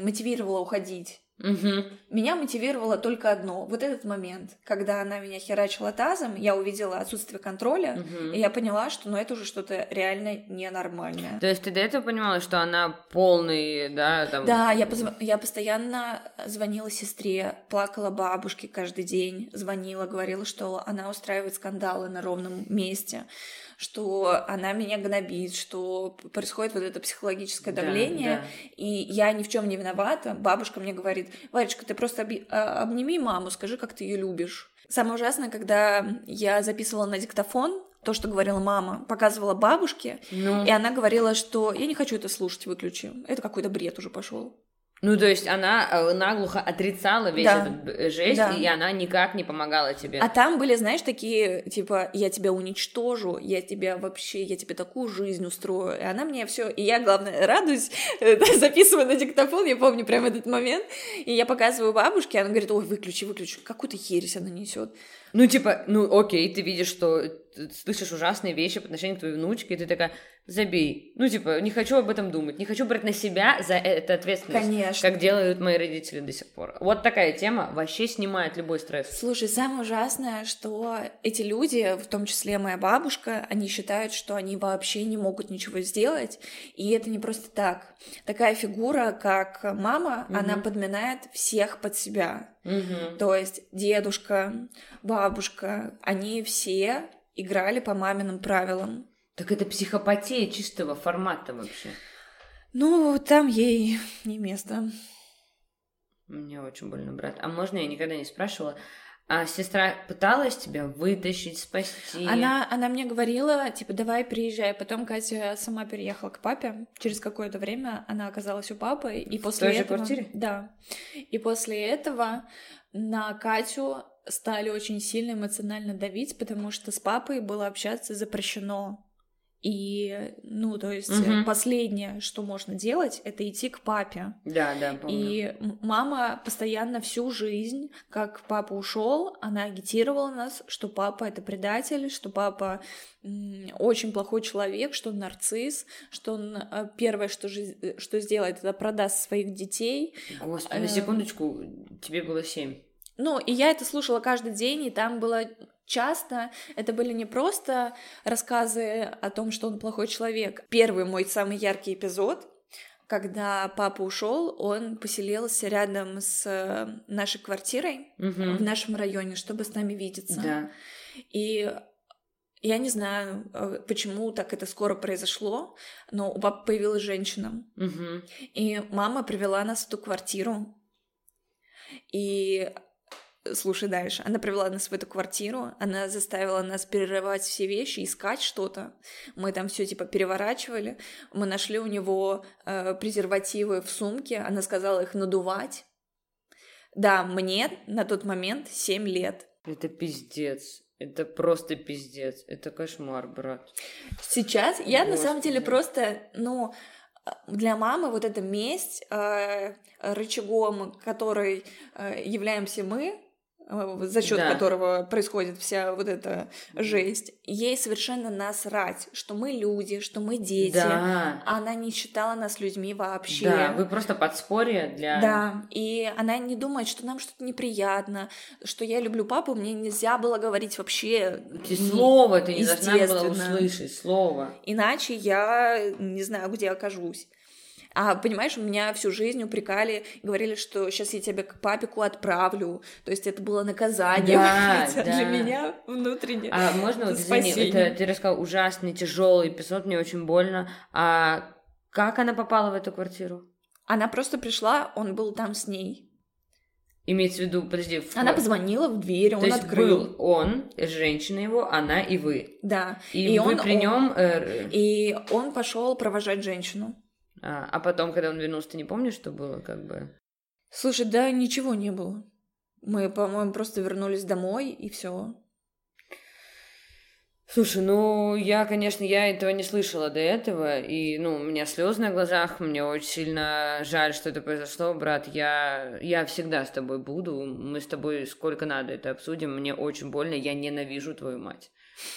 мотивировало уходить. Мгм. Меня мотивировало только одно. Вот этот момент, когда она меня херачила тазом, я увидела отсутствие контроля, Мгм. и я поняла, что ну, это уже что-то реально ненормальное. То есть ты до этого понимала, что она полный, да, там... Да, я, позв- я постоянно звонила сестре, плакала бабушке каждый день, звонила, говорила, что она устраивает скандалы на ровном месте, что она меня гнобит, что происходит вот это психологическое Да, давление, да. и я ни в чем не виновата. Бабушка мне говорит, Варечка, ты просто оби- а, обними маму, скажи, как ты ее любишь. Самое ужасное, когда я записывала на диктофон то, что говорила мама, показывала бабушке, Ну, и она говорила, что я не хочу это слушать, выключи. Это какой-то бред уже пошел. Ну, то есть она э, наглухо отрицала весь Да. этот э, жесть, Да. и она никак не помогала тебе. А там были, знаешь, такие, типа, я тебя уничтожу, я тебя вообще, я тебе такую жизнь устрою. И она мне все, и я, главное, радуюсь, записываю на диктофон, я помню прямо этот момент, и я показываю бабушке, она говорит, ой, выключи, выключи, какую-то ересь она несет. Ну, типа, ну, окей, ты видишь, что ты слышишь ужасные вещи по отношению к твоей внучке, и ты такая, забей. Ну, типа, не хочу об этом думать, не хочу брать на себя за это ответственность. Конечно. Как делают мои родители до сих пор. Вот такая тема вообще снимает любой стресс. Слушай, самое ужасное, что эти люди, в том числе моя бабушка, они считают, что они вообще не могут ничего сделать, и это не просто так. Такая фигура, как мама, угу. она подминает всех под себя. Угу. То есть дедушка, бабушка, они все играли по маминым правилам. Так это психопатия чистого формата вообще. Ну, там ей не место. Мне очень больно, брат. А можно я никогда не спрашивала? А сестра пыталась тебя вытащить, спасти? Она, она мне говорила, типа, давай приезжай. Потом Катя сама переехала к папе. Через какое-то время она оказалась у папы. И в после той этого... же квартире? Да. И после этого на Катю стали очень сильно эмоционально давить, потому что с папой было общаться запрещено. И, ну, то есть Мгм. последнее, что можно делать, это идти к папе. Да, да, помню. И мама постоянно всю жизнь, как папа ушел, она агитировала нас, что папа это предатель, что папа очень плохой человек, что он нарцисс, что он э, первое, что, жи- э, что сделает, это продаст своих детей. Господи, на секундочку, тебе было семь. Ну, и я это слушала каждый день, и там было часто, это были не просто рассказы о том, что он плохой человек. Первый мой самый яркий эпизод, когда папа ушел, он поселился рядом с э, нашей квартирой Мгм. в нашем районе, чтобы с нами видеться. Да. И я не знаю, э, почему так это скоро произошло, но у папы появилась женщина. Мгм. И мама привела нас в ту квартиру. И слушай дальше. Она привела нас в эту квартиру, она заставила нас перерывать все вещи, искать что-то. Мы там все типа переворачивали. Мы нашли у него э, презервативы в сумке. Она сказала их надувать. Да, мне на тот момент 7 лет. Это пиздец. Это просто пиздец. Это кошмар, брат. Сейчас я на самом деле Господи. просто, ну, для мамы вот эта месть э, рычагом, который э, являемся мы, за счет Да. которого происходит вся вот эта жесть, ей совершенно насрать, что мы люди, что мы дети. Да. Она не считала нас людьми вообще. Да, вы просто подспорье для... Да, и она не думает, что нам что-то неприятно, что я люблю папу, мне нельзя было говорить вообще Ты слово ты не должна была услышать, слово. Иначе я не знаю, где окажусь. А понимаешь, меня всю жизнь упрекали, говорили, что сейчас я тебя к папику отправлю. То есть это было наказание. Да, хотя да. Для меня внутренне. А можно вот, извини, это ты рассказал ужасный, тяжелый эпизод, мне очень больно. А как она попала в эту квартиру? Она просто пришла, он был там с ней. Имеется в виду, подожди, в- Она позвонила в дверь, То он есть открыл. был он, женщина его, она и вы. Да. И, И вы он- при он- нем. И он пошел провожать женщину. А, а потом, когда он вернулся, ты не помнишь, что было, как бы. Слушай, да ничего не было. Мы, по-моему, просто вернулись домой и все. Слушай, ну я, конечно, я этого не слышала до этого, и, ну, у меня слезы на глазах, мне очень сильно жаль, что это произошло, брат. Я, я всегда с тобой буду, мы с тобой сколько надо это обсудим. Мне очень больно, я ненавижу твою мать.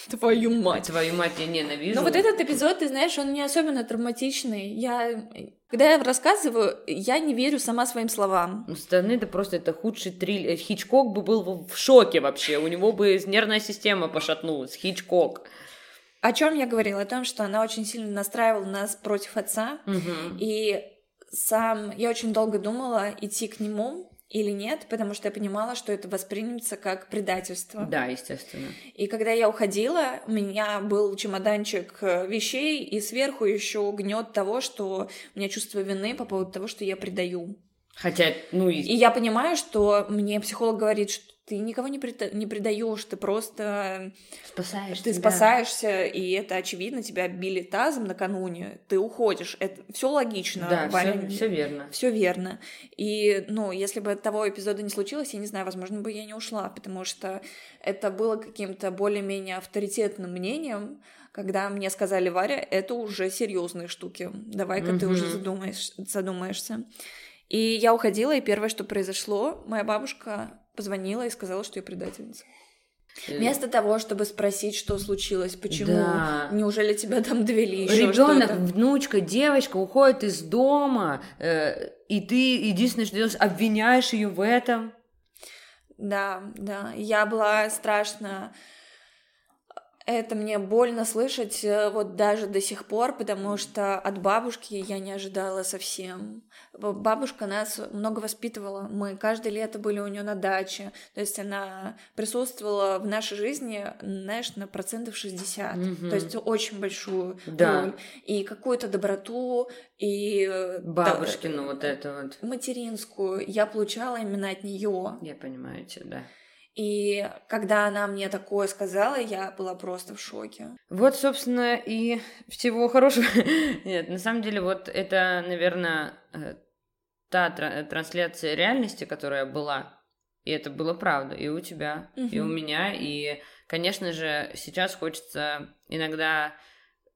Твою мать. Твою мать я ненавижу. Но вот этот эпизод, ты знаешь, он не особенно травматичный. Я, когда я рассказываю, я не верю сама своим словам. Ну, стороны это просто это худший триллер. Хичкок бы был в шоке вообще, у него бы нервная система пошатнулась. Хичкок. О чем я говорила? О том, что она очень сильно настраивала нас против отца. Мгм. И сам я очень долго думала, идти к нему или нет, потому что я понимала, что это воспримется как предательство. Да, естественно. И когда я уходила, у меня был чемоданчик э, вещей, и сверху еще гнет того, что у меня чувство вины по поводу того, что я предаю. Хотя, ну, и... И я понимаю, что мне психолог говорит, что ты никого не, преда- не предаешь, ты просто спасаешь ты спасаешься, и это очевидно, тебя били тазом накануне, ты уходишь. Это все логично. Да, Ваня. все верно. Все верно. И, ну, если бы того эпизода не случилось, я не знаю, возможно, бы я не ушла, потому что это было каким-то более-менее авторитетным мнением, когда мне сказали, Варя, это уже серьезные штуки, давай-ка ты уже задумаешь, задумаешься. И я уходила, и первое, что произошло, моя бабушка позвонила и сказала, что я предательница. Вместо того, чтобы спросить, что случилось, почему, да. неужели тебя там довели еще Ребенок, внучка, девочка уходит из дома, э, и ты единственное, что делаешь, обвиняешь ее в этом. Да, да, я была страшно это мне больно слышать э, вот даже до сих пор, потому что от бабушки я не ожидала совсем. Бабушка нас много воспитывала. Мы каждое лето были у нее на даче. То есть она присутствовала в нашей жизни, знаешь, на процентов 60. Mm-hmm. То есть очень большую да. роль. И какую-то доброту, и... Э, Бабушкину да, вот это вот. Материнскую я получала именно от нее. Я понимаю тебя, да. И когда она мне такое сказала, я была просто в шоке. Вот, собственно, и всего хорошего. Нет, на самом деле, вот это, наверное, та трансляция реальности, которая была. И это было правда. И у тебя, угу. и у меня. И, конечно же, сейчас хочется иногда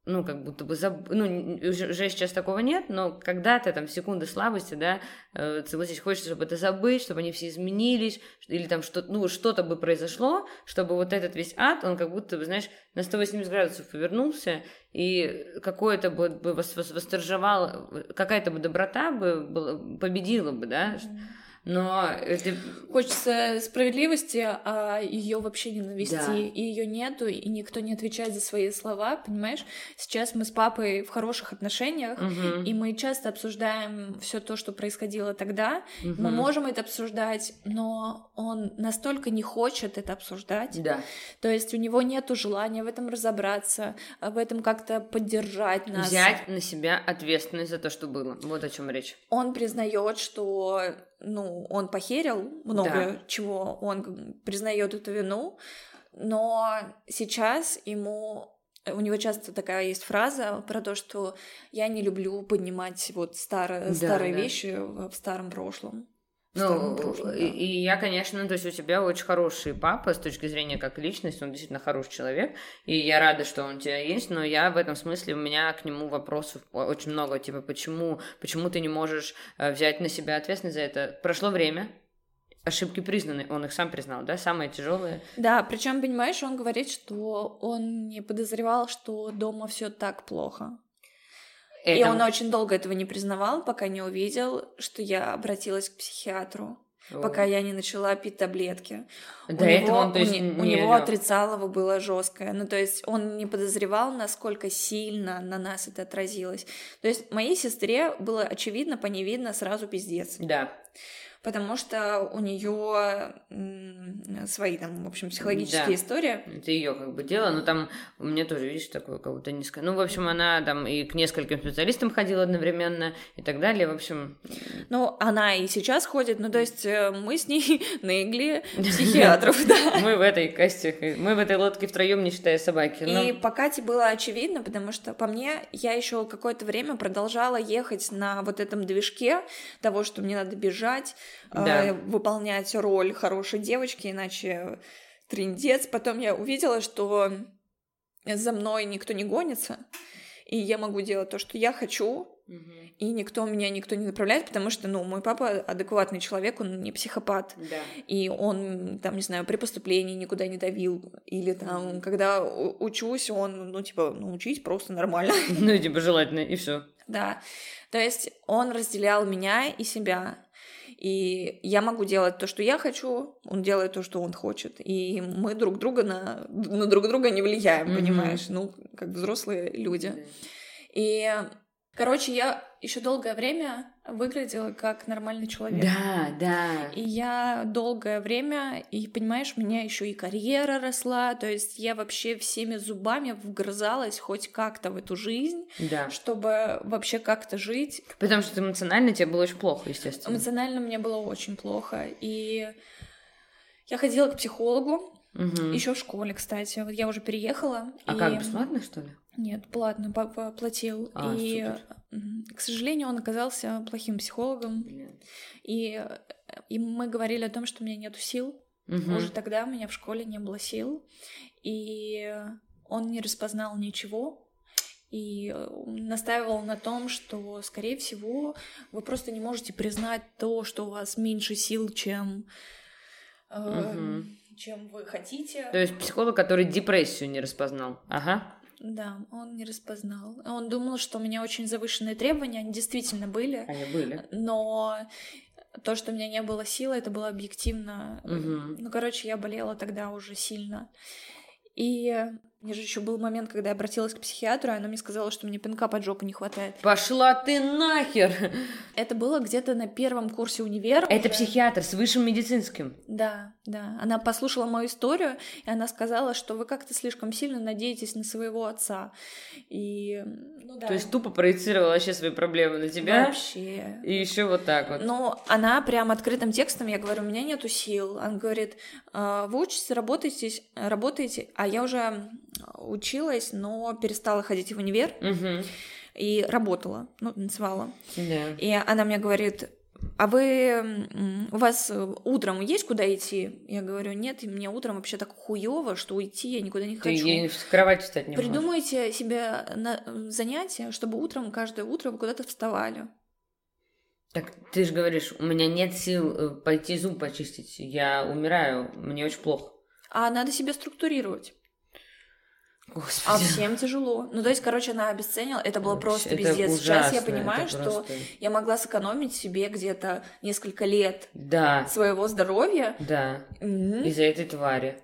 ну, как будто бы, заб... ну, уже, уже сейчас такого нет, но когда-то, там, секунды слабости, да, э, согласись, хочется, чтобы это забыть, чтобы они все изменились, или там что ну, что-то бы произошло, чтобы вот этот весь ад, он как будто бы, знаешь, на 180 градусов повернулся, и какое-то бы, бы восторжевало, какая-то бы доброта бы была, победила бы, да, mm-hmm но это... Хочется справедливости, а ее вообще не навести. Да. И ее нету, и никто не отвечает за свои слова, понимаешь? Сейчас мы с папой в хороших отношениях, угу. и мы часто обсуждаем все то, что происходило тогда. Угу. Мы можем это обсуждать, но он настолько не хочет это обсуждать. Да. То есть у него нету желания в этом разобраться, в этом как-то поддержать нас. Взять на себя ответственность за то, что было. Вот о чем речь. Он признает, что ну, он похерил много да. чего, он признает эту вину, но сейчас ему у него часто такая есть фраза про то, что я не люблю поднимать вот старые, да, старые да. вещи в старом прошлом. Ну, прошлом, да. и, я, конечно, то есть у тебя очень хороший папа с точки зрения как личности, он действительно хороший человек, и я рада, что он у тебя есть, но я в этом смысле, у меня к нему вопросов очень много, типа, почему, почему ты не можешь э, взять на себя ответственность за это? Прошло время, ошибки признаны, он их сам признал, да, самые тяжелые. Да, причем, понимаешь, он говорит, что он не подозревал, что дома все так плохо. Это... И он очень долго этого не признавал, пока не увидел, что я обратилась к психиатру. О. Пока я не начала пить таблетки. До у этого него, он, то есть, у, не, у него отрицалово было жесткое. Ну, то есть он не подозревал, насколько сильно на нас это отразилось. То есть моей сестре было очевидно, по ней видно сразу пиздец. Да потому что у нее свои там, в общем, психологические да. истории. Это ее как бы дело, но там у меня тоже, видишь, такое как будто низкое. Ну, в общем, она там и к нескольким специалистам ходила одновременно и так далее, в общем. Ну, она и сейчас ходит, ну, то есть э, мы с ней на игле психиатров, да. Мы в этой касте, мы в этой лодке втроем, не считая собаки. И по Кате было очевидно, потому что по мне я еще какое-то время продолжала ехать на вот этом движке того, что мне надо бежать, да. э, выполнять роль хорошей девочки, иначе трендец. Потом я увидела, что за мной никто не гонится, и я могу делать то, что я хочу, угу. и никто меня никто не направляет, потому что, ну, мой папа адекватный человек, он не психопат, да. и он, там, не знаю, при поступлении никуда не давил, или там, когда учусь, он, ну, типа, ну, учить просто нормально. Ну, типа, желательно, и все. Да, то есть он разделял меня и себя, и я могу делать то, что я хочу, он делает то, что он хочет. И мы друг друга на, на друг друга не влияем, mm-hmm. понимаешь? Ну, как взрослые люди. Mm-hmm. И Короче, я еще долгое время выглядела как нормальный человек. Да, да. И я долгое время, и понимаешь, у меня еще и карьера росла, то есть я вообще всеми зубами вгрызалась хоть как-то в эту жизнь, да. чтобы вообще как-то жить. Потому что эмоционально тебе было очень плохо, естественно. Эмоционально мне было очень плохо, и я ходила к психологу, угу. еще в школе, кстати. Вот я уже переехала. А и... как бесплатно, что ли? Нет, платно, платил. А, и, супер. к сожалению, он оказался плохим психологом. И, и мы говорили о том, что у меня нет сил. Угу. Уже тогда у меня в школе не было сил. И он не распознал ничего. И настаивал на том, что, скорее всего, вы просто не можете признать то, что у вас меньше сил, чем... Э, угу чем вы хотите. То есть психолог, который депрессию не распознал. Ага. Да, он не распознал. Он думал, что у меня очень завышенные требования, они действительно были. Они были. Но то, что у меня не было силы, это было объективно. Угу. Ну, короче, я болела тогда уже сильно. И мне же еще был момент, когда я обратилась к психиатру, и она мне сказала, что мне пинка под жопу не хватает. Пошла ты нахер! Это было где-то на первом курсе универа. Это психиатр с высшим медицинским. Да, да. Она послушала мою историю, и она сказала, что вы как-то слишком сильно надеетесь на своего отца. И, ну да. То есть тупо проецировала вообще свои проблемы на тебя? Вообще. И еще вот так вот. Но она прям открытым текстом, я говорю, у меня нету сил. Она говорит, «А, вы учитесь, работаете, работаете, а я уже училась, но перестала ходить в универ Угу. и работала, ну, танцевала. Да. И она мне говорит, а вы, у вас э, утром есть куда идти? Я говорю, нет, и мне утром вообще так хуево, что уйти я никуда не Ты хочу. ей с кровати встать не можешь. Придумайте себе на- занятие, чтобы утром, каждое утро вы куда-то вставали. Так ты же говоришь, у меня нет сил э, пойти зуб почистить. Я умираю, мне очень плохо. А надо себе структурировать. Господи. А всем тяжело. Ну, то есть, короче, она обесценила. Это было просто Это пиздец. Сейчас я ужасно, понимаю, что просто- я могла сэкономить себе где-то несколько лет Да, своего здоровья. да. Мгм. Из-за этой твари.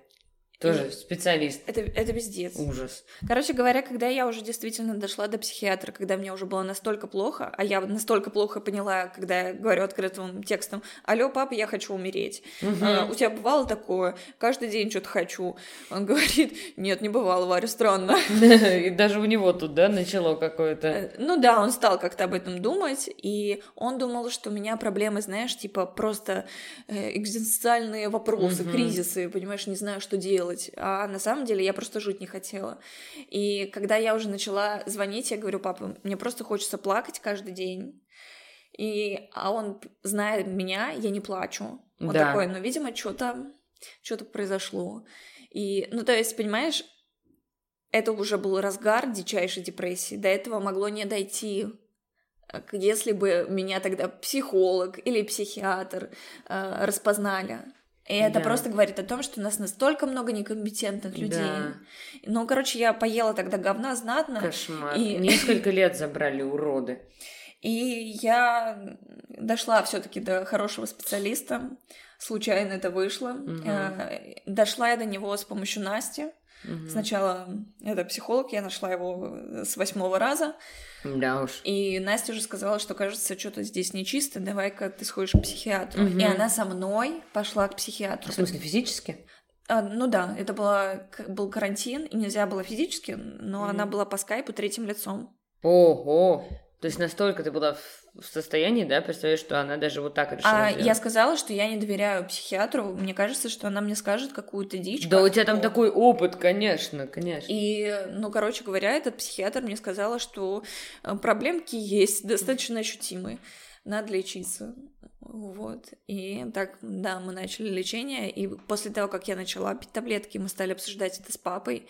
Тоже специалист. Это, это пиздец. Ужас. Короче говоря, когда я уже действительно дошла до психиатра, когда мне уже было настолько плохо, а я настолько плохо поняла, когда я говорю открытым текстом, алло, папа, я хочу умереть. А, у тебя бывало такое? Каждый день что-то хочу. Он говорит, нет, не бывало, Варя, странно. И даже у него тут, да, начало какое-то... Э, Ну да, он стал как-то об этом думать, и он думал, что у меня проблемы, знаешь, типа просто э, экзистенциальные вопросы, кризисы, понимаешь, не знаю, что делать. А на самом деле я просто жить не хотела. И когда я уже начала звонить, я говорю, папа, мне просто хочется плакать каждый день. И, а он, зная меня, я не плачу. Он Да. такой, ну, видимо, что-то что-то произошло. И, ну, то есть, понимаешь, это уже был разгар дичайшей депрессии. До этого могло не дойти. к- Если бы меня тогда психолог или психиатр э, распознали. И это Да. просто говорит о том, что у нас настолько много некомпетентных людей. Да. Ну, короче, я поела тогда говна знатно. Кошмар. И- Несколько лет забрали уроды. И я дошла все-таки до хорошего специалиста. Случайно это вышло. Э, Дошла я до него с помощью Насти. Мгм. Сначала это психолог, я нашла его с восьмого раза. Да уж. И Настя уже сказала, что кажется, что-то здесь нечисто, давай-ка ты сходишь к психиатру. Мгм. И она со мной пошла к В психиатру. смысле, физически? А, ну да, это была, был карантин, и нельзя было физически, но Мгм. она была по скайпу третьим лицом. Ого! То есть настолько ты была в состоянии, да, представляешь, что она даже вот так решила А сделать? я сказала, что я не доверяю психиатру. Мне кажется, что она мне скажет какую-то дичь. Да у тебя там такой опыт, конечно, конечно. И, ну, короче говоря, этот психиатр мне сказала, что э, проблемки есть, достаточно ощутимые. Надо лечиться. Вот. И так, да, мы начали лечение. И после того, как я начала пить таблетки, мы стали обсуждать это с папой.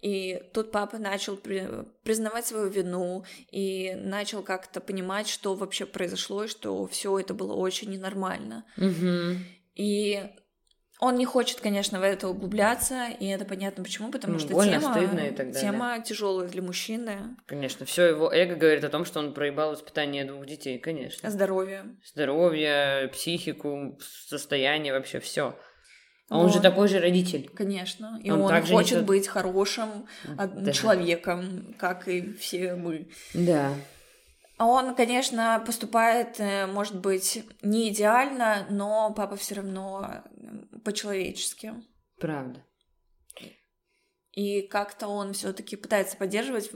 И тут папа начал при- признавать свою вину и начал как-то понимать, что вообще произошло, и что все это было очень ненормально. Мгм. И он не хочет, конечно, в это углубляться, и это понятно почему, потому Ну, что больно, тема, стыдно и так далее. тема тяжелая для мужчины, Конечно, все его эго говорит о том, что он проебал воспитание двух детей, конечно. здоровье. Здоровье, психику, состояние, вообще все. А он Вот. же такой же родитель. Конечно. И Он он, хочет несёт- быть хорошим а, Да. человеком, как и все мы. Да. А он, конечно, поступает, э, может быть, не идеально, но папа все равно по-человечески. Правда. И как-то он все-таки пытается поддерживать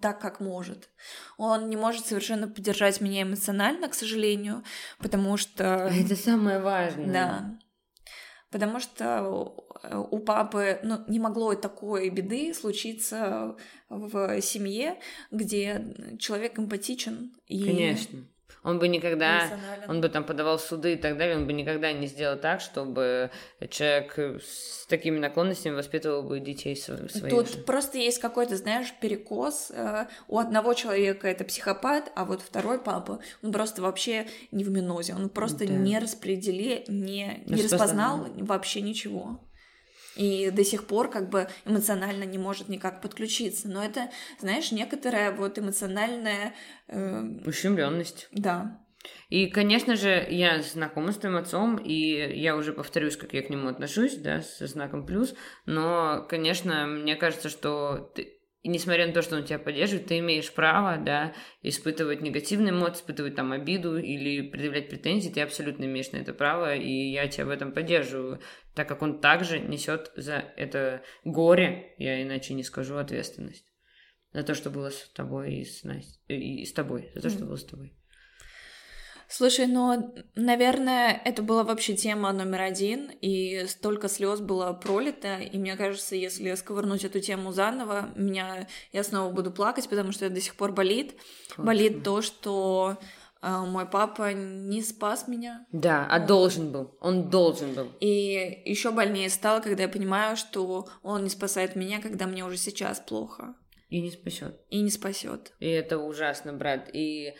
так, как может. Он не может совершенно поддержать меня эмоционально, к сожалению, потому что... А это самое важное. Да. Потому что э, у папы ну, не могло такой беды случиться в семье, где человек эмпатичен и Конечно. Он бы никогда, он бы там подавал суды и так далее, он бы никогда не сделал так, чтобы человек с такими наклонностями воспитывал бы детей сво- своих. Тут же. просто есть какой-то, знаешь, перекос. Э, У одного человека это психопат, а вот второй папа, он просто вообще не в минозе, он просто Да. не распределил, не, не распознал вообще ничего. И до сих пор как бы эмоционально не может никак подключиться. Но это, знаешь, некоторая вот эмоциональная... Э... Ущемленность. Да. И, конечно же, я знакома с твоим отцом, и я уже повторюсь, как я к нему отношусь, да, со знаком плюс, но, конечно, мне кажется, что ты, и несмотря на то, что он тебя поддерживает, ты имеешь право, да, испытывать негативные эмоции, испытывать там обиду или предъявлять претензии, ты абсолютно имеешь на это право, и я тебя в этом поддерживаю, так как он также несет за это горе, я иначе не скажу, ответственность за то, что было с тобой и с, Настей, и с тобой, за то, что было с тобой. Слушай, ну, наверное, это была вообще тема номер один, и столько слез было пролито, и мне кажется, если сковырнуть эту тему заново, меня я снова буду плакать, потому что это до сих пор болит. Точно. Болит то, что э, мой папа не спас меня. Да, а должен был. Он должен был. И еще больнее стало, когда я понимаю, что он не спасает меня, когда мне уже сейчас плохо. И не спасет. И не спасет. И это ужасно, брат. И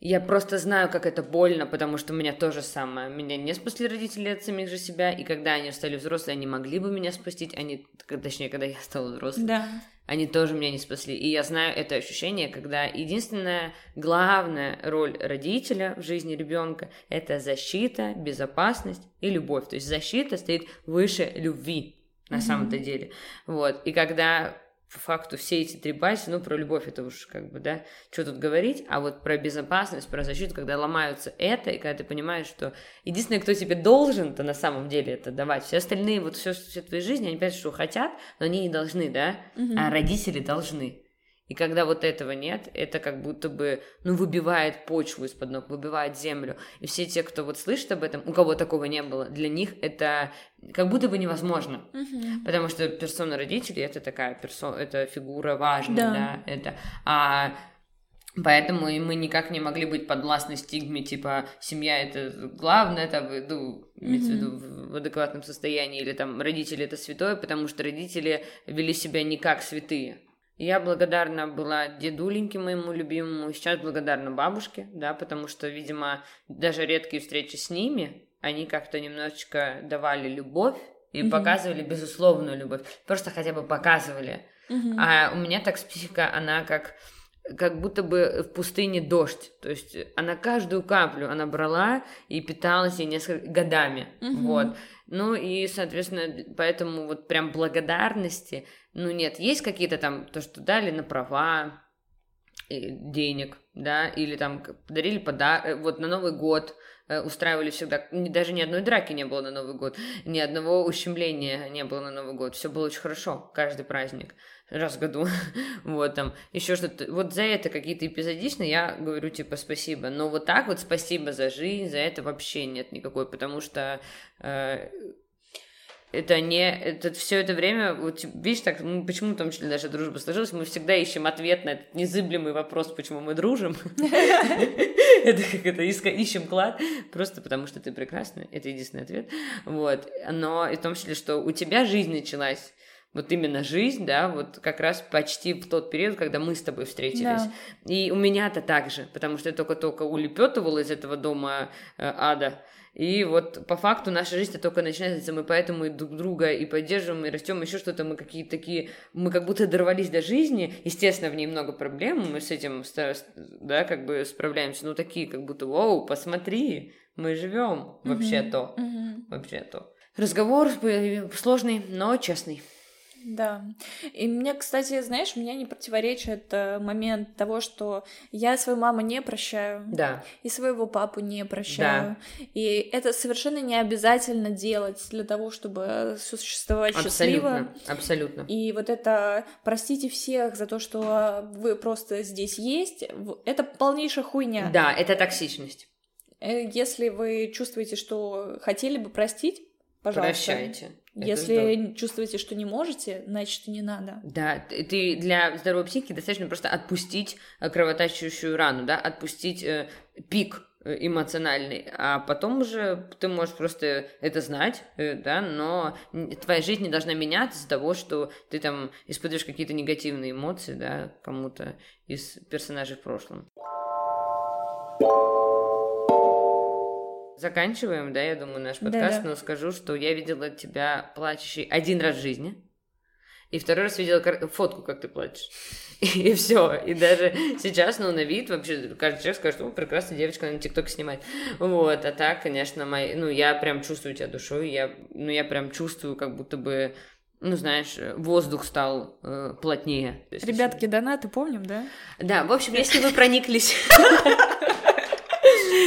я просто знаю, как это больно, потому что у меня то же самое. Меня не спасли родители от самих же себя, и когда они стали взрослые, они могли бы меня спасти, они, точнее, когда я стала взрослой, да. они тоже меня не спасли. И я знаю это ощущение, когда единственная главная роль родителя в жизни ребенка это защита, безопасность и любовь. То есть защита стоит выше любви на mm-hmm. самом-то деле. Вот. И когда по факту все эти три базы, ну, про любовь это уж как бы, да, что тут говорить, а вот про безопасность, про защиту, когда ломаются это, и когда ты понимаешь, что единственное, кто тебе должен-то на самом деле это давать, все остальные, вот все, все твоей жизни, они опять что хотят, но они не должны, да, угу. а родители должны. И когда вот этого нет, это как будто бы, ну, выбивает почву из-под ног, выбивает землю. И все те, кто вот слышит об этом, у кого такого не было, для них это как будто бы невозможно. Uh-huh. Потому что персона родителей это такая персона, это фигура важная, да, да это. А Поэтому и мы никак не могли быть подвластны стигме, типа, семья это главное, это, ну, имеется mm-hmm. в виду в адекватном состоянии, или там родители это святое, потому что родители вели себя не как святые. Я благодарна была дедуленьке моему любимому, сейчас благодарна бабушке, да, потому что, видимо, даже редкие встречи с ними, они как-то немножечко давали любовь и mm показывали безусловную любовь, просто хотя бы показывали. mm А у меня так психика, она как как будто бы в пустыне дождь. То есть она каждую каплю она брала и питалась ей несколько годами. mm Вот. Ну и, соответственно, поэтому вот прям благодарности, ну нет, есть какие-то там, то, что дали на права, денег, да, или там подарили подарок, э, вот на Новый год э, устраивали всегда, даже ни одной драки не было на Новый год, ни одного ущемления не было на Новый год, все было очень хорошо, каждый праздник раз в году, вот там, еще что-то, вот за это какие-то эпизодично я говорю, типа, спасибо, но вот так вот спасибо за жизнь, за это вообще нет никакой, потому что э, это не, это все это время, вот видишь, так, ну, почему в том числе даже дружба сложилась, мы всегда ищем ответ на этот незыблемый вопрос, почему мы дружим. Это как это, ищем клад, просто потому что ты прекрасна, это единственный ответ. Вот, но и в том числе, что у тебя жизнь началась вот именно жизнь, да, вот как раз почти в тот период, когда мы с тобой встретились. Да. И у меня-то так же, потому что я только-только улепетывала из этого дома э, ада. И вот по факту наша жизнь только начинается, мы поэтому и друг друга и поддерживаем, и растем, еще что-то, мы какие-то такие, мы как будто дорвались до жизни, естественно, в ней много проблем, мы с этим, да, как бы справляемся, ну такие, как будто, вау, посмотри, мы живем вообще-то, mm-hmm. вообще-то. Разговор сложный, но честный. Да. И мне, кстати, знаешь, меня не противоречит э, момент того, что я свою маму не прощаю. Да. И своего папу не прощаю. Да. И это совершенно не обязательно делать для того, чтобы существовать абсолютно, счастливо. Абсолютно. И вот это простите всех за то, что вы просто здесь есть, это полнейшая хуйня. Да, это токсичность. Э, если вы чувствуете, что хотели бы простить, пожалуйста. Прощайте. Если чувствуете, что не можете, значит, не надо. Да, ты для здоровой психики достаточно просто отпустить э, кровоточащую рану, да, отпустить э, пик э, эмоциональный, а потом уже ты можешь просто это знать, э, да, но твоя жизнь не должна меняться из-за того, что ты там испытываешь какие-то негативные эмоции, да, кому-то из персонажей в прошлом. Заканчиваем, да, я думаю, наш подкаст, Да-да. но скажу, что я видела тебя плачущей один раз в жизни. И второй раз видела фотку, как ты плачешь. И, все. И даже сейчас, ну, на вид вообще каждый человек скажет, что прекрасная девочка на ТикТоке снимает. Вот. А так, конечно, мои... ну, я прям чувствую тебя душой. Я, ну, я прям чувствую, как будто бы ну, знаешь, воздух стал э, плотнее. Ребятки, донаты помним, да? Да, в общем, если вы прониклись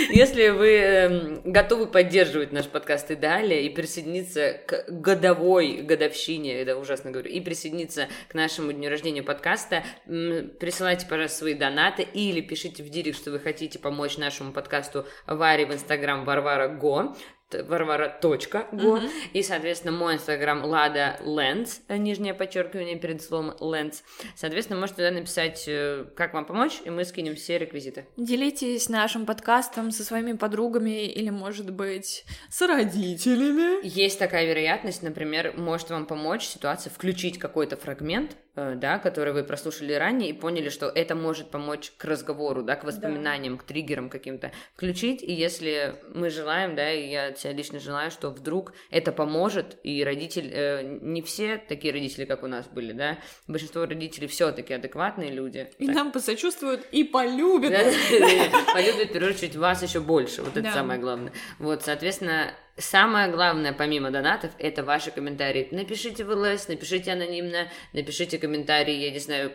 Если вы эм, готовы поддерживать наш подкаст и далее, и присоединиться к годовой годовщине, это ужасно говорю, и присоединиться к нашему дню рождения подкаста, присылайте, пожалуйста, свои донаты или пишите в директ, что вы хотите помочь нашему подкасту Варе в Инстаграм Варвара Го. Варвара.го. Uh-huh. И, соответственно, мой инстаграм Лада Лэнс, нижнее подчеркивание перед словом Лэнс. Соответственно, можете туда написать, э, как вам помочь, и мы скинем все реквизиты. Делитесь нашим подкастом со своими подругами или, может быть, с родителями. Есть такая вероятность, например, может вам помочь ситуация включить какой-то фрагмент да, которые вы прослушали ранее и поняли, что это может помочь к разговору, да, к воспоминаниям, да. к триггерам каким-то включить. И если мы желаем, да, и я тебя лично желаю, что вдруг это поможет, и родитель, э, не все такие родители, как у нас были, да, большинство родителей все-таки адекватные люди. И так. нам посочувствуют и полюбят. Полюбят, в первую очередь, вас еще больше. Вот это самое главное. Вот, соответственно, Самое главное, помимо донатов, это ваши комментарии. Напишите в ЛС, напишите анонимно, напишите комментарии, я не знаю,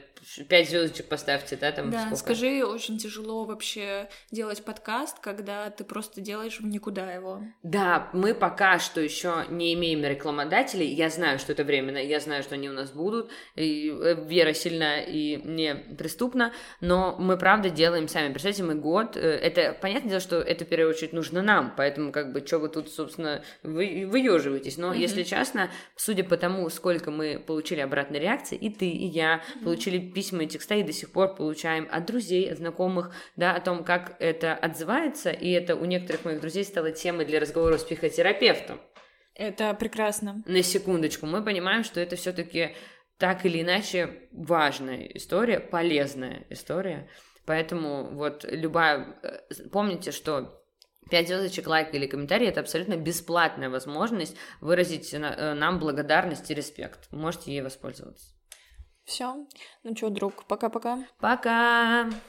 пять звездочек поставьте, да, там Да, сколько? скажи, очень тяжело вообще делать подкаст, когда ты просто делаешь в никуда его. Да, мы пока что еще не имеем рекламодателей, я знаю, что это временно, я знаю, что они у нас будут, и э, вера сильна и не преступна, но мы правда делаем сами. Представьте, мы год, э, это, понятное дело, что это в первую очередь нужно нам, поэтому как бы, что вы тут, собственно, вы, выеживаетесь, но mm-hmm. если честно, судя по тому, сколько мы получили обратной реакции, и ты, и я mm-hmm. получили письма и текста и до сих пор получаем от друзей, от знакомых, да, о том, как это отзывается, и это у некоторых моих друзей стало темой для разговора с психотерапевтом. Это прекрасно. На секундочку, мы понимаем, что это все-таки так или иначе важная история, полезная история. Поэтому вот любая... Э, помните, что Пять звездочек, лайк или комментарий – это абсолютно бесплатная возможность выразить э, нам благодарность и респект. Можете ей воспользоваться. Все. Ну что, друг, пока-пока. Пока. -пока. пока.